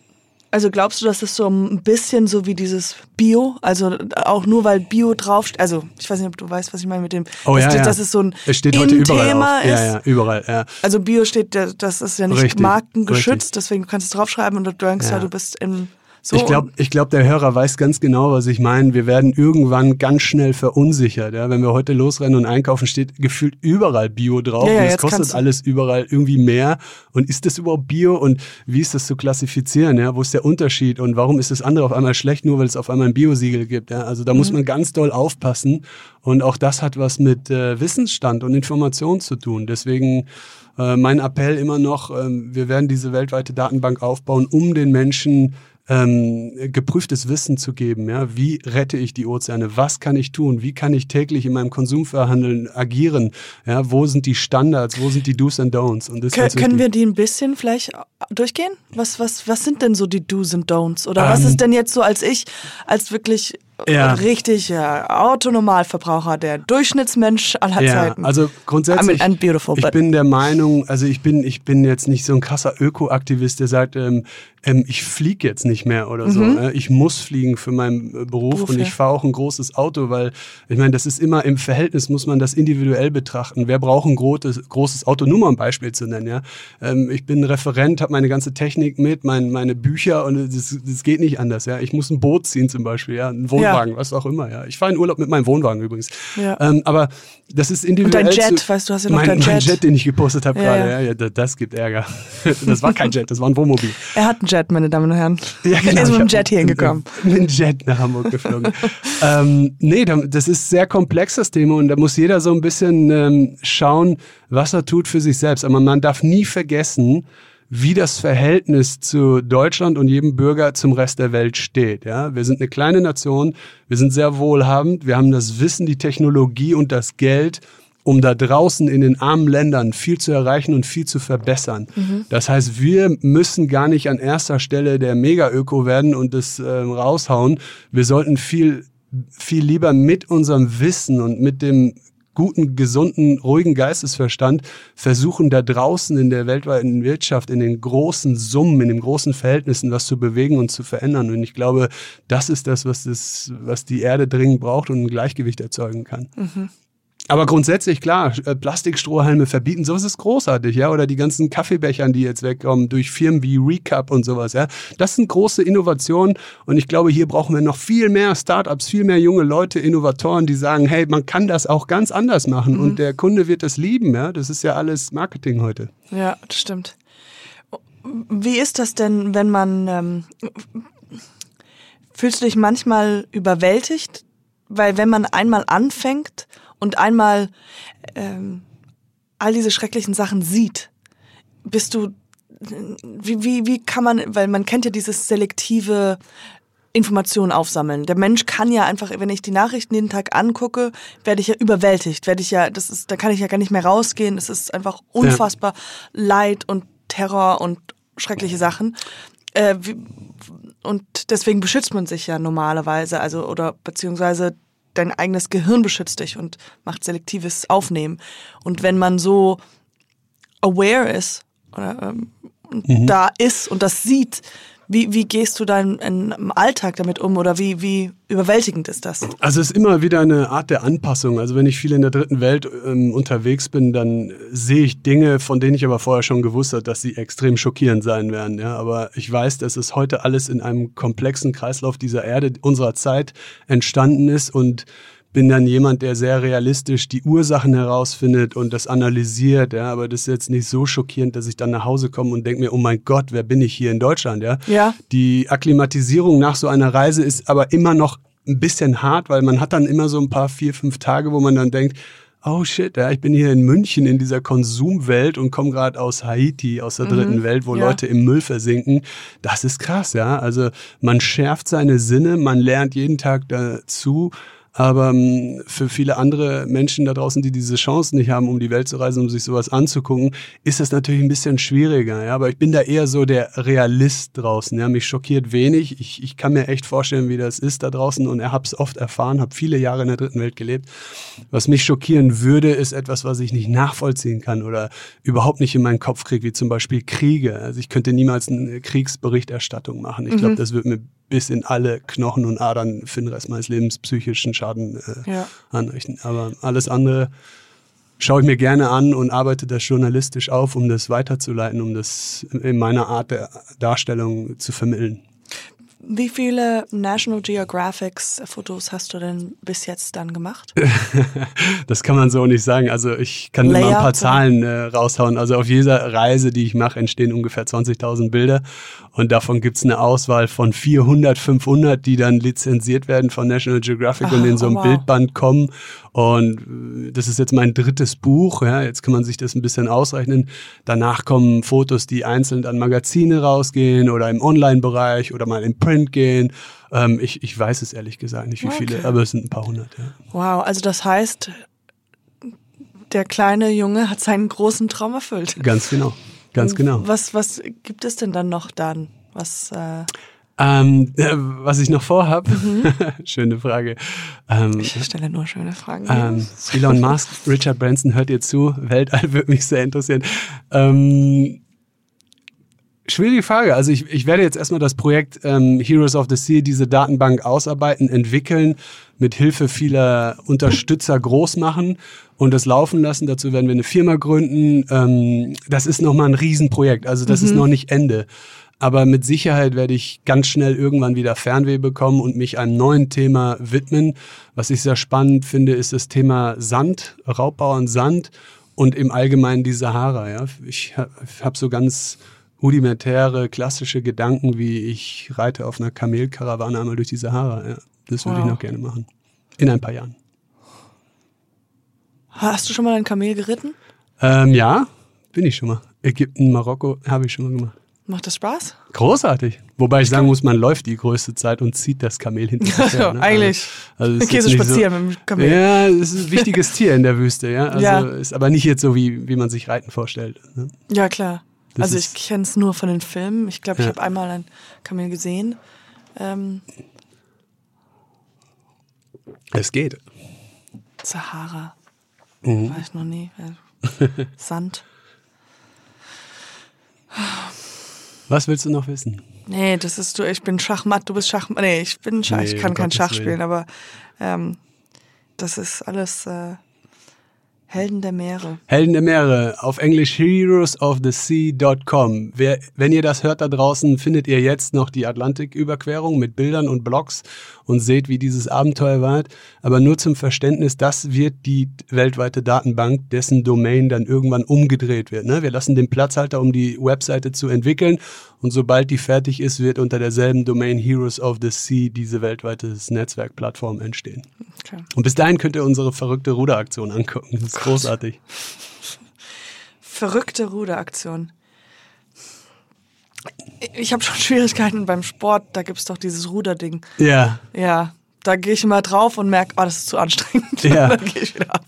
also glaubst du, dass das so ein bisschen so wie dieses Bio, also auch nur weil Bio draufsteht, also ich weiß nicht, ob du weißt, was ich meine mit dem, oh, dass, ja, ja. dass es so ein es steht heute überall Thema ist. Ja, ja, überall, ja. Also Bio steht, das ist ja nicht Richtig, markengeschützt, richtig. deswegen kannst du es draufschreiben und du denkst ja, du bist im so, ich glaube, ich glaub, der Hörer weiß ganz genau, was ich meine. Wir werden irgendwann ganz schnell verunsichert. Ja? Wenn wir heute losrennen und einkaufen, steht gefühlt überall Bio drauf. Ja, ja, und es kostet alles überall irgendwie mehr. Und ist das überhaupt Bio? Und wie ist das zu klassifizieren? Ja? Wo ist der Unterschied? Und warum ist das andere auf einmal schlecht, nur weil es auf einmal ein Biosiegel gibt? Ja? Also da muss mhm. man ganz doll aufpassen. Und auch das hat was mit äh, Wissensstand und Information zu tun. Deswegen äh, mein Appell immer noch, äh, wir werden diese weltweite Datenbank aufbauen, um den Menschen ähm, geprüftes Wissen zu geben. Ja? Wie rette ich die Ozeane? Was kann ich tun? Wie kann ich täglich in meinem Konsumverhandeln agieren? Ja? Wo sind die Standards? Wo sind die Do's and Don'ts? Und das Kön können wir die ein bisschen vielleicht durchgehen? Was, was, was sind denn so die Do's and Don'ts? Oder ähm, was ist denn jetzt so als ich, als wirklich ja. richtig ja, Autonormalverbraucher, der Durchschnittsmensch aller ja, Zeiten. Also grundsätzlich, I mean, ich bin der Meinung, also ich bin, ich bin jetzt nicht so ein krasser Ökoaktivist, der sagt, ähm, ähm, ich fliege jetzt nicht mehr oder so. Mhm. Äh, ich muss fliegen für meinen äh, Beruf, Beruf und ich fahre auch ein großes Auto, weil ich meine, das ist immer im Verhältnis, muss man das individuell betrachten. Wer braucht ein großes, großes Auto? Nur mal ein Beispiel zu nennen. Ja? Ähm, ich bin Referent, habe meine ganze Technik mit, mein, meine Bücher und das, das geht nicht anders. Ja? Ich muss ein Boot ziehen zum Beispiel, ja? ein Wohnwagen, ja. was auch immer. Ja? Ich fahre in Urlaub mit meinem Wohnwagen übrigens. Ja. Ähm, aber das ist individuell. Und dein Jet, zu, weißt du, hast ja noch mein, dein Jet. Mein Jet, den ich gepostet habe gerade, das gibt Ärger. das war kein Jet, das war ein Wohnmobil. Er hat einen Jet, meine Damen und Herren. Ja, genau. Er ist mit dem Jet hier hingekommen. Mit dem Jet nach Hamburg geflogen. ähm, nee, das ist sehr komplex, das Thema. Und da muss jeder so ein bisschen ähm, schauen, was er tut für sich selbst. Aber man darf nie vergessen, wie das Verhältnis zu Deutschland und jedem Bürger zum Rest der Welt steht. Ja, wir sind eine kleine Nation, wir sind sehr wohlhabend, wir haben das Wissen, die Technologie und das Geld, um da draußen in den armen Ländern viel zu erreichen und viel zu verbessern. Mhm. Das heißt, wir müssen gar nicht an erster Stelle der Mega-Öko werden und das äh, raushauen. Wir sollten viel, viel lieber mit unserem Wissen und mit dem guten, gesunden, ruhigen Geistesverstand versuchen, da draußen in der weltweiten Wirtschaft, in den großen Summen, in den großen Verhältnissen was zu bewegen und zu verändern. Und ich glaube, das ist das, was, das, was die Erde dringend braucht und ein Gleichgewicht erzeugen kann. Mhm. Aber grundsätzlich, klar, äh, Plastikstrohhalme verbieten, sowas ist großartig, ja. Oder die ganzen Kaffeebechern, die jetzt wegkommen durch Firmen wie Recap und sowas, ja. Das sind große Innovationen und ich glaube, hier brauchen wir noch viel mehr Startups, viel mehr junge Leute, Innovatoren, die sagen, hey, man kann das auch ganz anders machen mhm. und der Kunde wird das lieben, ja. Das ist ja alles Marketing heute. Ja, das stimmt. Wie ist das denn, wenn man, ähm, fühlst du dich manchmal überwältigt? Weil wenn man einmal anfängt, und einmal ähm, all diese schrecklichen Sachen sieht, bist du, wie, wie, wie kann man, weil man kennt ja dieses selektive Informationen aufsammeln. Der Mensch kann ja einfach, wenn ich die Nachrichten jeden Tag angucke, werde ich ja überwältigt, werde ich ja, das ist, da kann ich ja gar nicht mehr rausgehen. Das ist einfach unfassbar ja. Leid und Terror und schreckliche Sachen. Äh, wie, und deswegen beschützt man sich ja normalerweise, also oder beziehungsweise dein eigenes Gehirn beschützt dich und macht selektives Aufnehmen. Und wenn man so aware ist oder ähm, mhm. da ist und das sieht, wie, wie gehst du dann im Alltag damit um oder wie, wie überwältigend ist das? Also es ist immer wieder eine Art der Anpassung. Also wenn ich viel in der dritten Welt ähm, unterwegs bin, dann sehe ich Dinge, von denen ich aber vorher schon gewusst habe, dass sie extrem schockierend sein werden. Ja? Aber ich weiß, dass es heute alles in einem komplexen Kreislauf dieser Erde, unserer Zeit entstanden ist und bin dann jemand, der sehr realistisch die Ursachen herausfindet und das analysiert, ja, aber das ist jetzt nicht so schockierend, dass ich dann nach Hause komme und denke mir, oh mein Gott, wer bin ich hier in Deutschland, ja? Ja. Die Akklimatisierung nach so einer Reise ist aber immer noch ein bisschen hart, weil man hat dann immer so ein paar vier, fünf Tage, wo man dann denkt, oh shit, ja, ich bin hier in München in dieser Konsumwelt und komme gerade aus Haiti, aus der dritten Welt, wo ja. Leute im Müll versinken. Das ist krass, ja. Also man schärft seine Sinne, man lernt jeden Tag dazu. Aber ähm, für viele andere Menschen da draußen, die diese Chance nicht haben, um die Welt zu reisen, um sich sowas anzugucken, ist das natürlich ein bisschen schwieriger. Ja? Aber ich bin da eher so der Realist draußen. Ja? Mich schockiert wenig. Ich, ich kann mir echt vorstellen, wie das ist da draußen. Und er habe es oft erfahren, habe viele Jahre in der dritten Welt gelebt. Was mich schockieren würde, ist etwas, was ich nicht nachvollziehen kann oder überhaupt nicht in meinen Kopf kriege, wie zum Beispiel Kriege. Also ich könnte niemals eine Kriegsberichterstattung machen. Ich glaube, das wird mir bis in alle Knochen und Adern für den Rest meines Lebens psychischen Schaden äh, Ja. anrichten. Aber alles andere schaue ich mir gerne an und arbeite das journalistisch auf, um das weiterzuleiten, um das in meiner Art der Darstellung zu vermitteln. Wie viele National Geographics Fotos hast du denn bis jetzt dann gemacht? Das kann man so nicht sagen. Also ich kann immer ein Layout, paar? Zahlen äh, raushauen. Also auf jeder Reise, die ich mache, entstehen ungefähr 20.000 Bilder. Und davon gibt's eine Auswahl von 400, 500, die dann lizenziert werden von National Geographic und Ah, in so einem wow. Bildband kommen. Und äh, das ist jetzt mein drittes Buch. Ja, jetzt kann man sich das ein bisschen ausrechnen. Danach kommen Fotos, die einzeln an Magazine rausgehen oder im Online-Bereich oder mal im Print gehen. Ähm, ich, ich weiß es ehrlich gesagt nicht, wie viele, Okay. aber es sind ein paar hundert. Ja. Wow, also das heißt, der kleine Junge hat seinen großen Traum erfüllt. Ganz genau. Ganz genau. Was, was gibt es denn dann noch dann? Was, äh, Ähm, äh, was ich noch vorhab, schöne Frage. Ähm, ich stelle nur schöne Fragen. ähm, Elon Musk, Richard Branson, hört ihr zu? Weltall würde mich sehr interessieren. Ähm, schwierige Frage. Also ich, ich werde jetzt erstmal das Projekt ähm, Heroes of the Sea, diese Datenbank ausarbeiten, entwickeln, mit Hilfe vieler Unterstützer groß machen und das laufen lassen. Dazu werden wir eine Firma gründen. Ähm, das ist nochmal ein Riesenprojekt. Also das ist noch nicht Ende. Aber mit Sicherheit werde ich ganz schnell irgendwann wieder Fernweh bekommen und mich einem neuen Thema widmen. Was ich sehr spannend finde, ist das Thema Sand, Raubbau an Sand und im Allgemeinen die Sahara. Ja. Ich habe hab so ganz rudimentäre, klassische Gedanken, wie ich reite auf einer Kamelkarawane einmal durch die Sahara. Ja. Das würde ich Wow. noch gerne machen. In ein paar Jahren. Hast du schon mal ein Kamel geritten? Ähm, ja, bin ich schon mal. Ägypten, Marokko habe ich schon mal gemacht. Macht das Spaß? Großartig. Wobei ich sagen muss, man läuft die größte Zeit und zieht das Kamel hinter sich her. ne? Eigentlich. Also, also nicht spazieren mit dem Kamel? Ja, es ist ein wichtiges Tier in der Wüste, ja. Also Ja. ist aber nicht jetzt so, wie, wie man sich Reiten vorstellt. Ne? Ja, klar. Das also ich kenne es nur von den Filmen. Ich glaube, ich Ja. habe einmal ein Kamel gesehen. Ähm, Es geht. Sahara. Mhm. War ich noch nie. Ja. Sand. Was willst du noch wissen? Nee, das ist du. Ich bin Schachmatt, du bist Schachmatt. Nee, ich bin Schach. Nee, ich kann kein Schach spielen, aber ähm, das ist alles äh, Helden der Meere. Helden der Meere, auf Englisch heroesofthesea.com. Wenn ihr das hört da draußen, findet ihr jetzt noch die Atlantiküberquerung mit Bildern und Blogs und seht, wie dieses Abenteuer war. Aber nur zum Verständnis, das wird die weltweite Datenbank, dessen Domain dann irgendwann umgedreht wird. Ne? Wir lassen den Platzhalter, um die Webseite zu entwickeln. Und sobald die fertig ist, wird unter derselben Domain Heroes of the Sea diese weltweite Netzwerkplattform entstehen. Okay. Und bis dahin könnt ihr unsere verrückte Ruderaktion angucken. Ist großartig. Verrückte Ruderaktion. Ich habe schon Schwierigkeiten beim Sport. Da gibt's doch dieses Ruderding. Ja, Ja, da gehe ich immer drauf und merke, oh, das ist zu anstrengend. Ja. dann gehe ich wieder ab.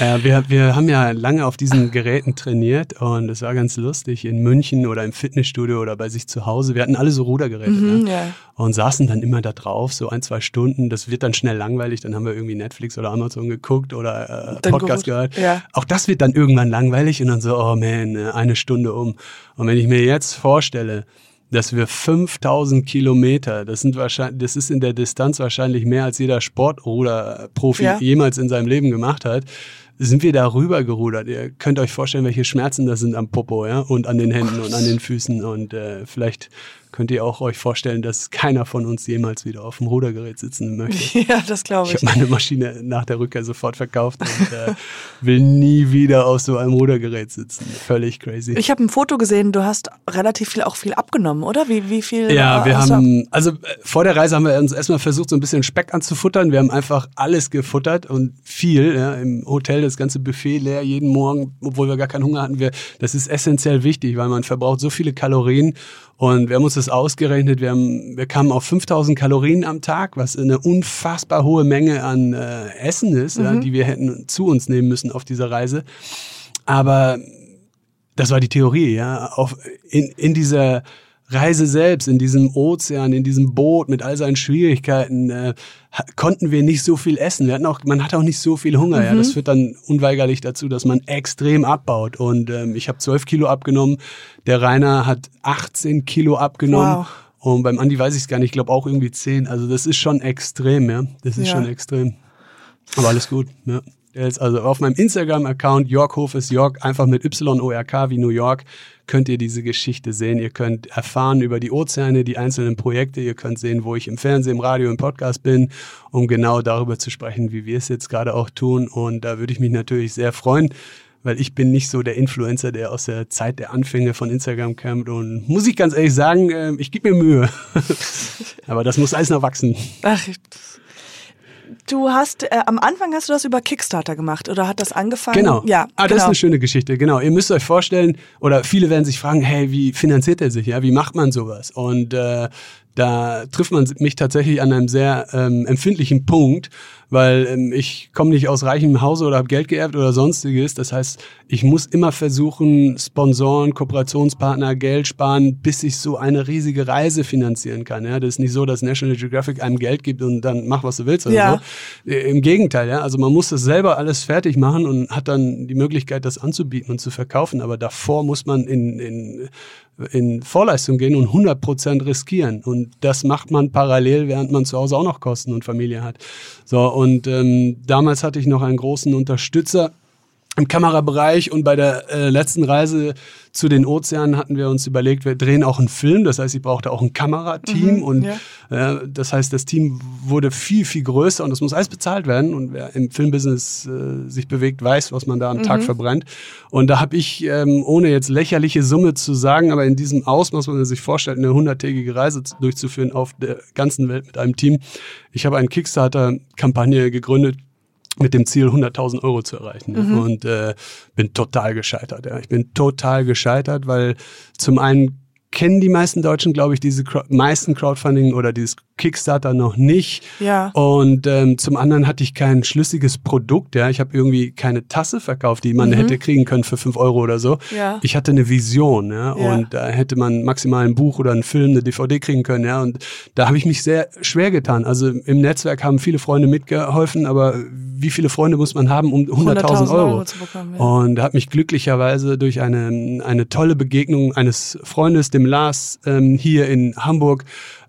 Äh, wir, wir haben ja lange auf diesen Geräten trainiert und es war ganz lustig in München oder im Fitnessstudio oder bei sich zu Hause. Wir hatten alle so Rudergeräte Mhm, ne? ja. und saßen dann immer da drauf, so ein, zwei Stunden. Das wird dann schnell langweilig. Dann haben wir irgendwie Netflix oder Amazon geguckt oder äh, Podcast gehört. Ja. Auch das wird dann irgendwann langweilig und dann so, oh man, eine Stunde um. Und wenn ich mir jetzt vorstelle, dass wir 5000 Kilometer, das sind wahrscheinlich, das ist in der Distanz wahrscheinlich mehr als jeder Sportruderprofi Ja. jemals in seinem Leben gemacht hat. sind wir da rüber gerudert. Ihr könnt euch vorstellen, welche Schmerzen das sind am Popo, ja, und an den Händen und an den Füßen. Und äh, vielleicht könnt ihr auch euch vorstellen, dass keiner von uns jemals wieder auf dem Rudergerät sitzen möchte. Ja, das glaube ich. Ich habe meine Maschine nach der Rückkehr sofort verkauft und äh, will nie wieder auf so einem Rudergerät sitzen. Völlig crazy. Ich habe ein Foto gesehen, du hast relativ viel auch viel abgenommen, oder? Wie, wie viel? Ja, äh, wir haben, also äh, vor der Reise haben wir uns erstmal versucht, so ein bisschen Speck anzufuttern. Wir haben einfach alles gefuttert und viel. Ja, Im Hotel das ganze Buffet leer jeden Morgen, obwohl wir gar keinen Hunger hatten. Wir, das ist essentiell wichtig, weil man verbraucht so viele Kalorien. Und wir haben uns das ausgerechnet. Wir, haben, wir kamen auf 5000 Kalorien am Tag, was eine unfassbar hohe Menge an äh, Essen ist, ja, die wir hätten zu uns nehmen müssen auf dieser Reise. Aber das war die Theorie, ja. Auf, in, in dieser Reise selbst, in diesem Ozean, in diesem Boot mit all seinen Schwierigkeiten, äh, konnten wir nicht so viel essen. Wir hatten auch, man hatte auch nicht so viel Hunger. Ja. Das führt dann unweigerlich dazu, dass man extrem abbaut. Und ähm, ich habe 12 Kilo abgenommen. Der Rainer hat 18 Kilo abgenommen. Wow. Und beim Andi weiß ich es gar nicht, ich glaube auch irgendwie 10. Also das ist schon extrem, ja. Das ist Ja. schon extrem. Aber alles gut. Ja. Also auf meinem Instagram-Account Yorkhof ist York, einfach mit Y-O-R-K wie New York, könnt ihr diese Geschichte sehen. Ihr könnt erfahren über die Ozeane, die einzelnen Projekte. Ihr könnt sehen, wo ich im Fernsehen, im Radio, im Podcast bin, um genau darüber zu sprechen, wie wir es jetzt gerade auch tun. Und da würde ich mich natürlich sehr freuen, weil ich bin nicht so der Influencer, der aus der Zeit der Anfänge von Instagram kommt. Und muss ich ganz ehrlich sagen, äh, ich gebe mir Mühe. Aber das muss alles noch wachsen. Ach, du hast, äh, am Anfang hast du das über Kickstarter gemacht oder hat das angefangen? Genau. Ja, ah, das genau. ist eine schöne Geschichte. Genau. Ihr müsst euch vorstellen, oder viele werden sich fragen, hey, wie finanziert er sich? Ja, wie macht man sowas? Und äh, da trifft man mich tatsächlich an einem sehr ähm, empfindlichen Punkt, weil ähm, ich komme nicht aus reichem Hause oder habe Geld geerbt oder sonstiges. Das heißt, ich muss immer versuchen, Sponsoren, Kooperationspartner, Geld sparen, bis ich so eine riesige Reise finanzieren kann. Ja, das ist nicht so, dass National Geographic einem Geld gibt und dann mach, was du willst oder Ja. so. Äh, Im Gegenteil, ja. Also man muss das selber alles fertig machen und hat dann die Möglichkeit, das anzubieten und zu verkaufen. Aber davor muss man in, in, in Vorleistung gehen und 100 Prozent riskieren. Und das macht man parallel, während man zu Hause auch noch Kosten und Familie hat. So, und ähm, damals hatte ich noch einen großen Unterstützer im Kamerabereich und bei der äh, letzten Reise zu den Ozeanen hatten wir uns überlegt, wir drehen auch einen Film. Das heißt, ich brauchte auch ein Kamerateam und äh, das heißt, das Team wurde viel, viel größer und das muss alles bezahlt werden. Und wer im Filmbusiness äh, sich bewegt, weiß, was man da am Tag verbrennt. Und da habe ich, ähm, ohne jetzt lächerliche Summe zu sagen, aber in diesem Ausmaß, wenn man sich vorstellt, eine hunderttägige Reise zu- durchzuführen auf der ganzen Welt mit einem Team. Ich habe eine Kickstarter-Kampagne gegründet, mit dem Ziel, 100.000 Euro zu erreichen. Und äh, bin total gescheitert. Ja. Ich bin total gescheitert, weil zum einen kennen die meisten Deutschen, glaube ich, diese meisten Crowdfunding oder dieses Kickstarter noch nicht. Ja. Und ähm, zum anderen hatte ich kein schlüssiges Produkt. Ja, ich habe irgendwie keine Tasse verkauft, die man hätte kriegen können für fünf Euro oder so. Ja. Ich hatte eine Vision, ja, Ja. und da hätte man maximal ein Buch oder einen Film, eine DVD kriegen können, ja. Und da habe ich mich sehr schwer getan. Also im Netzwerk haben viele Freunde mitgeholfen, aber wie viele Freunde muss man haben, um 100.000 100.000 Euro? Euro zu bekommen, ja. Und hat mich glücklicherweise durch eine, eine tolle Begegnung eines Freundes, dem Lars, ähm, hier in Hamburg,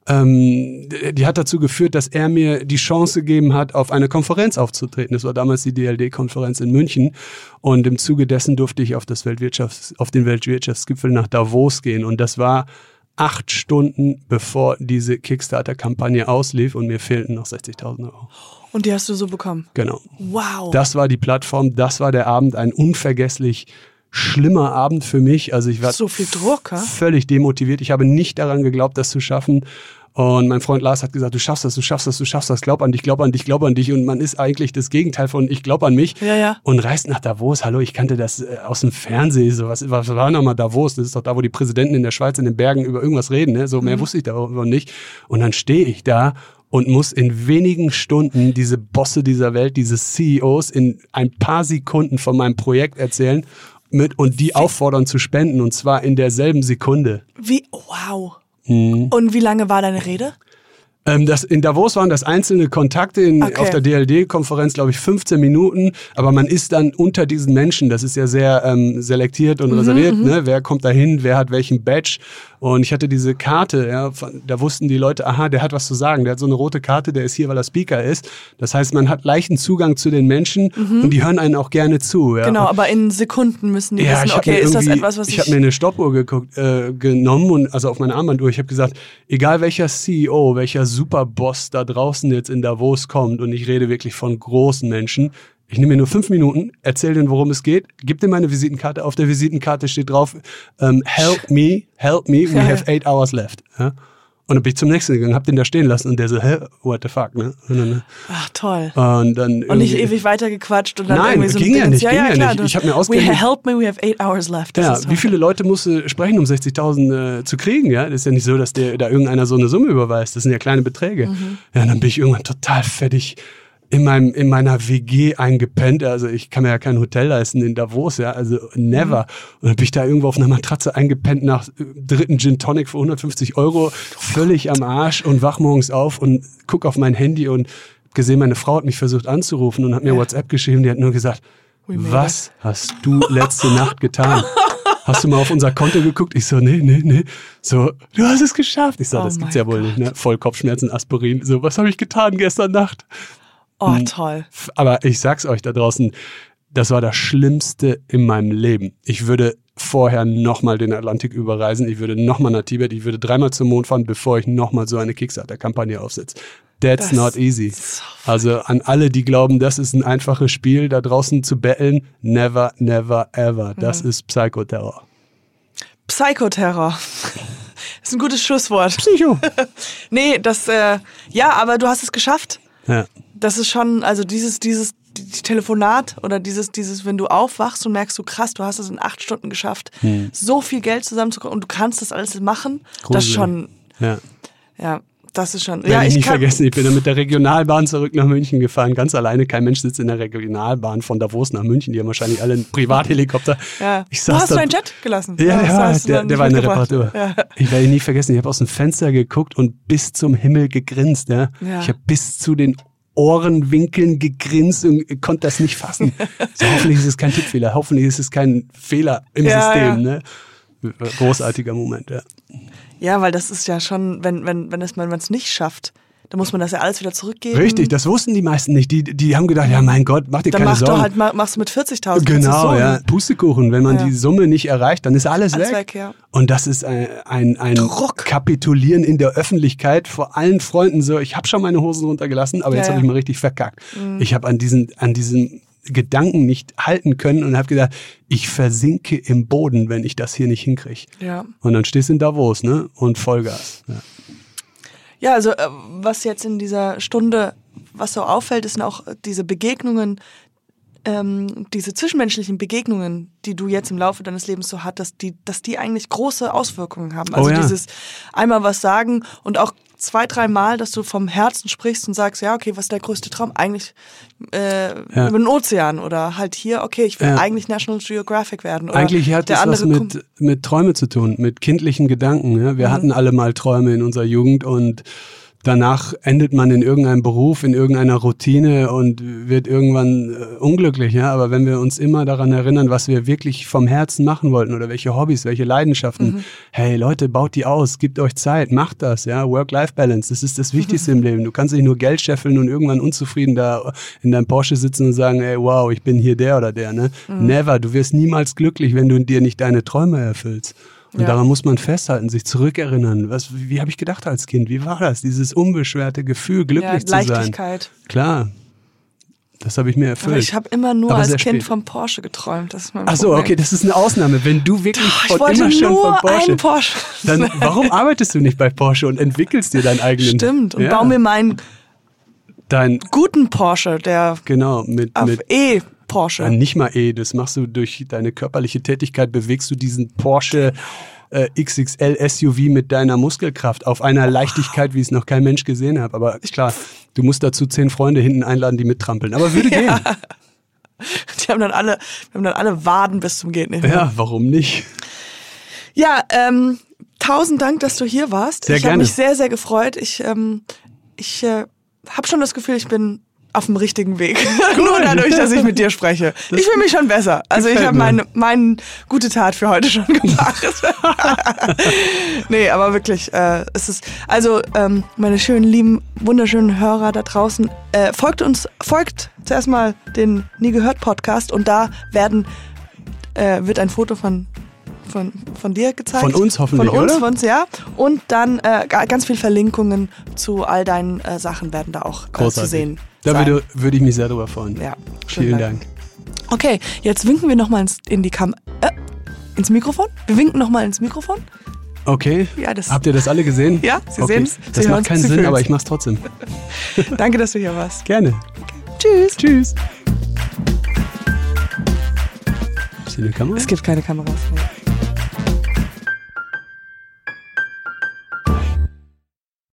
ähm, die hat dazu geführt, dass er mir die Chance gegeben hat, auf eine Konferenz aufzutreten. Das war damals die DLD-Konferenz in München. Und im Zuge dessen durfte ich auf, das Weltwirtschafts-, auf den Weltwirtschaftsgipfel nach Davos gehen. Und das war acht Stunden, bevor diese Kickstarter-Kampagne auslief und mir fehlten noch 60.000 Euro. Und die hast du so bekommen. Genau. Wow. Das war die Plattform, das war der Abend, ein unvergesslich schlimmer Abend für mich. Also ich war So viel Druck, ha? völlig demotiviert. Ich habe nicht daran geglaubt, das zu schaffen. Und mein Freund Lars hat gesagt, du schaffst das, du schaffst das, du schaffst das, glaub an dich, glaub an dich, glaub an dich. Und man ist eigentlich das Gegenteil von ich glaub an mich. Ja, ja. Und reist nach Davos. Hallo, ich kannte das äh, aus dem Fernsehen. So, was, was war nochmal Davos? Das ist doch da, wo die Präsidenten in der Schweiz in den Bergen über irgendwas reden. Ne? So Mhm. mehr wusste ich darüber nicht. Und dann stehe ich da und muss in wenigen Stunden diese Bosse dieser Welt, diese CEOs in ein paar Sekunden von meinem Projekt erzählen mit, und die auffordern zu spenden. Und zwar in derselben Sekunde. Wie, wow. Mhm. Und wie lange war deine Rede? Ähm, das, in Davos waren das einzelne Kontakte, in, Okay. auf der DLD-Konferenz, glaube ich, 15 Minuten. Aber man ist dann unter diesen Menschen, das ist ja sehr ähm, selektiert Mhm, und reserviert, ne? wer kommt da hin, wer hat welchen Badge. Und ich hatte diese Karte, ja, von, da wussten die Leute, aha, der hat was zu sagen, der hat so eine rote Karte, der ist hier, weil er Speaker ist. Das heißt, man hat leichten Zugang zu den Menschen und die hören einen auch gerne zu. Ja. Mhm. Genau, aber in Sekunden müssen die Ja, wissen, okay, ist das etwas, was ich ich. habe mir eine Stoppuhr geguckt, äh, genommen und also auf meine Armbanduhr. Ich habe gesagt, egal welcher CEO, welcher Superboss da draußen jetzt in Davos kommt und ich rede wirklich von großen Menschen. Ich nehme mir nur fünf Minuten, erzähle denen, worum es geht, gib dir meine Visitenkarte. Auf der Visitenkarte steht drauf, ähm, help me, help me, we Ja, have eight hours left. Ja? Und dann bin ich zum nächsten gegangen, hab den da stehen lassen und der so, hä, what the fuck, ne? Dann, Ach, toll. und dann Und nicht ewig weitergequatscht und dann Nein, irgendwie so ging ja nicht, ging ja klar, nicht. Ich hab mir We ausgerechnet- help me, we have eight hours left. Das Ja, wie viele Leute musst du sprechen, um 60.000 äh, zu kriegen? Ja, das ist ja nicht so, dass der da irgendeiner so eine Summe überweist. Das sind ja kleine Beträge. Mhm. Ja, und dann bin ich irgendwann total fertig in meinem in meiner WG eingepennt. Also ich kann mir ja kein Hotel leisten in Davos, ja, also never. Mhm. Und dann bin ich da irgendwo auf einer Matratze eingepennt nach äh, dritten Gin Tonic für 150 Euro, völlig am Arsch und wach morgens auf und guck auf mein Handy und gesehen, meine Frau hat mich versucht anzurufen und hat mir. WhatsApp geschrieben. Die hat nur gesagt, was hast du letzte Nacht getan? Hast du mal auf unser Konto geguckt? Ich so, nee, nee, nee. So, du hast es geschafft. Ich so, Oh das gibt's ja wohl nicht, ne? Voll Kopfschmerzen, Aspirin. So, was habe ich getan gestern Nacht? Oh, Hm. toll. Aber ich sag's euch da draußen, das war das Schlimmste in meinem Leben. Ich würde vorher nochmal den Atlantik überreisen. Ich würde nochmal nach Tibet. Ich würde dreimal zum Mond fahren, bevor ich nochmal so eine Kickstarter-Kampagne aufsetze. That's Das not easy. so Also an alle, die glauben, das ist ein einfaches Spiel, da draußen zu betteln, never, never, ever. Das Mhm. ist Psychoterror. Psychoterror. ist ein gutes Schlusswort. Psycho. Nee, das, äh, ja, aber du hast es geschafft. ja. Das ist schon, also dieses, dieses die, die Telefonat oder dieses, dieses, wenn du aufwachst und merkst, du krass, du hast es in acht Stunden geschafft, so viel Geld zusammenzukommen und du kannst das alles machen, das ist schon, ja. ja, das ist schon. Werde ja, ich nie kann, vergessen, ich bin dann mit der Regionalbahn zurück nach München gefahren, ganz alleine. Kein Mensch sitzt in der Regionalbahn von Davos nach München. Die haben wahrscheinlich alle einen Privathelikopter. Ja. Ich saß hast du da- deinen Jet gelassen? Ja, ja, hast du der, der nicht war in der. Reparatur. Ja. Ich werde ihn nie vergessen. Ich habe aus dem Fenster geguckt und bis zum Himmel gegrinst. Ja. Ja. Ich habe bis zu den Ohrenwinkeln gegrinst und konnte das nicht fassen. So, hoffentlich ist es kein Tippfehler. Hoffentlich ist es kein Fehler im Ja, System. Ne? Großartiger Moment. Ja. Ja, weil das ist ja schon, wenn, wenn, wenn es man es nicht schafft, dann muss man das ja alles wieder zurückgeben. Richtig, das wussten die meisten nicht. Die, die haben gedacht, ja mein Gott, mach dir Dann keine mach Sorgen. du halt, mach- machst du mit 40.000. das ist Genau, so ja. Pustekuchen. Wenn man Ja. die Summe nicht erreicht, dann ist alles, Alles weg. weg, ja. Und das ist ein, ein, ein Druck. Kapitulieren in der Öffentlichkeit vor allen Freunden so. Ich habe schon meine Hosen runtergelassen, aber Ja, jetzt ja. habe ich mal richtig verkackt. Ich habe an diesen, an diesen Gedanken nicht halten können und habe gedacht, ich versinke im Boden, wenn ich das hier nicht hinkriege. Ja. Und dann stehst du in Davos, ne? Und Vollgas. Ja. Ja, also äh, was jetzt in dieser Stunde, was so auffällt, sind auch diese Begegnungen, ähm, diese zwischenmenschlichen Begegnungen, die du jetzt im Laufe deines Lebens so hattest, die, dass die eigentlich große Auswirkungen haben. Also Oh ja. dieses einmal was sagen und auch zwei, drei Mal, dass du vom Herzen sprichst und sagst, ja, okay, was ist der größte Traum? Eigentlich äh, Ja. über den Ozean oder halt hier, okay, ich will Ja. eigentlich National Geographic werden. Oder Eigentlich hat der das was mit, mit Träume zu tun, mit kindlichen Gedanken. Ja? Mhm. Wir hatten alle mal Träume in unserer Jugend und danach endet man in irgendeinem Beruf, in irgendeiner Routine und wird irgendwann äh, unglücklich. Ja? Aber wenn wir uns immer daran erinnern, was wir wirklich vom Herzen machen wollten oder welche Hobbys, welche Leidenschaften, Mhm. hey Leute, baut die aus, gebt euch Zeit, macht das. Ja? Work-Life-Balance, das ist das Wichtigste im Leben. Du kannst nicht nur Geld scheffeln und irgendwann unzufrieden da in deinem Porsche sitzen und sagen, ey, wow, ich bin hier der oder der. Ne? Mhm. Never. Du wirst niemals glücklich, wenn du dir nicht deine Träume erfüllst. Und Ja. daran muss man festhalten, sich zurückerinnern. Was, wie habe ich gedacht als Kind? Wie war das? Dieses unbeschwerte Gefühl, glücklich ja, zu sein. Leichtigkeit. Klar. Das habe ich mir erfüllt. Aber ich habe immer nur Aber als Kind spät. vom Porsche geträumt. Das ist mein Ach so, Problem. okay, das ist eine Ausnahme. Wenn du wirklich Ich von wollte immer schon nur von Porsche, einen Porsche. dann warum arbeitest du nicht bei Porsche und entwickelst dir deinen eigenen? Stimmt. Und ja, baue mir meinen dein guten Porsche, der genau mit auf mit E-Porsche. Ja, nicht mal eh, das machst du durch deine körperliche Tätigkeit, bewegst du diesen Porsche äh, XXL SUV mit deiner Muskelkraft auf einer Leichtigkeit, wie es noch kein Mensch gesehen hat. Aber klar, du musst dazu zehn Freunde hinten einladen, die mittrampeln. Aber würde gehen. Die haben dann alle, haben dann alle Waden bis zum geht nicht mehr. Ja, warum nicht? Ja, ähm, tausend Dank, dass du hier warst. Sehr ich habe mich sehr, sehr gefreut. Ich, ähm, ich äh, habe schon das Gefühl, ich bin auf dem richtigen Weg. Nur dadurch, dass ich mit dir spreche. ich fühle mich schon besser. Also ich habe meine mein gute Tat für heute schon gemacht. nee, aber wirklich, äh, es ist, also ähm, meine schönen, lieben, wunderschönen Hörer da draußen, äh, folgt uns, folgt zuerst mal den Nie gehört Podcast und da werden, äh, wird ein Foto von von, von dir gezeigt. Von uns hoffentlich, Von uns, oder? von uns, ja. Und dann äh, ga- ganz viel Verlinkungen zu all deinen äh, Sachen werden da auch äh, zu sehen. Da sein. würde, würde ich mich sehr drüber freuen. Ja, Vielen Dank. Okay, jetzt winken wir nochmal ins, in die Kam äh, ins Mikrofon. Wir winken nochmal ins Mikrofon. Okay. Ja, Habt ihr das alle gesehen? Ja, Sie okay. sehen's, Sie Das macht keinen Sinn, fühlen's. aber ich mach's trotzdem. Danke, dass du hier warst. Gerne. Tschüss. Tschüss. Ist hier eine Kamera? Es gibt keine Kameras mehr.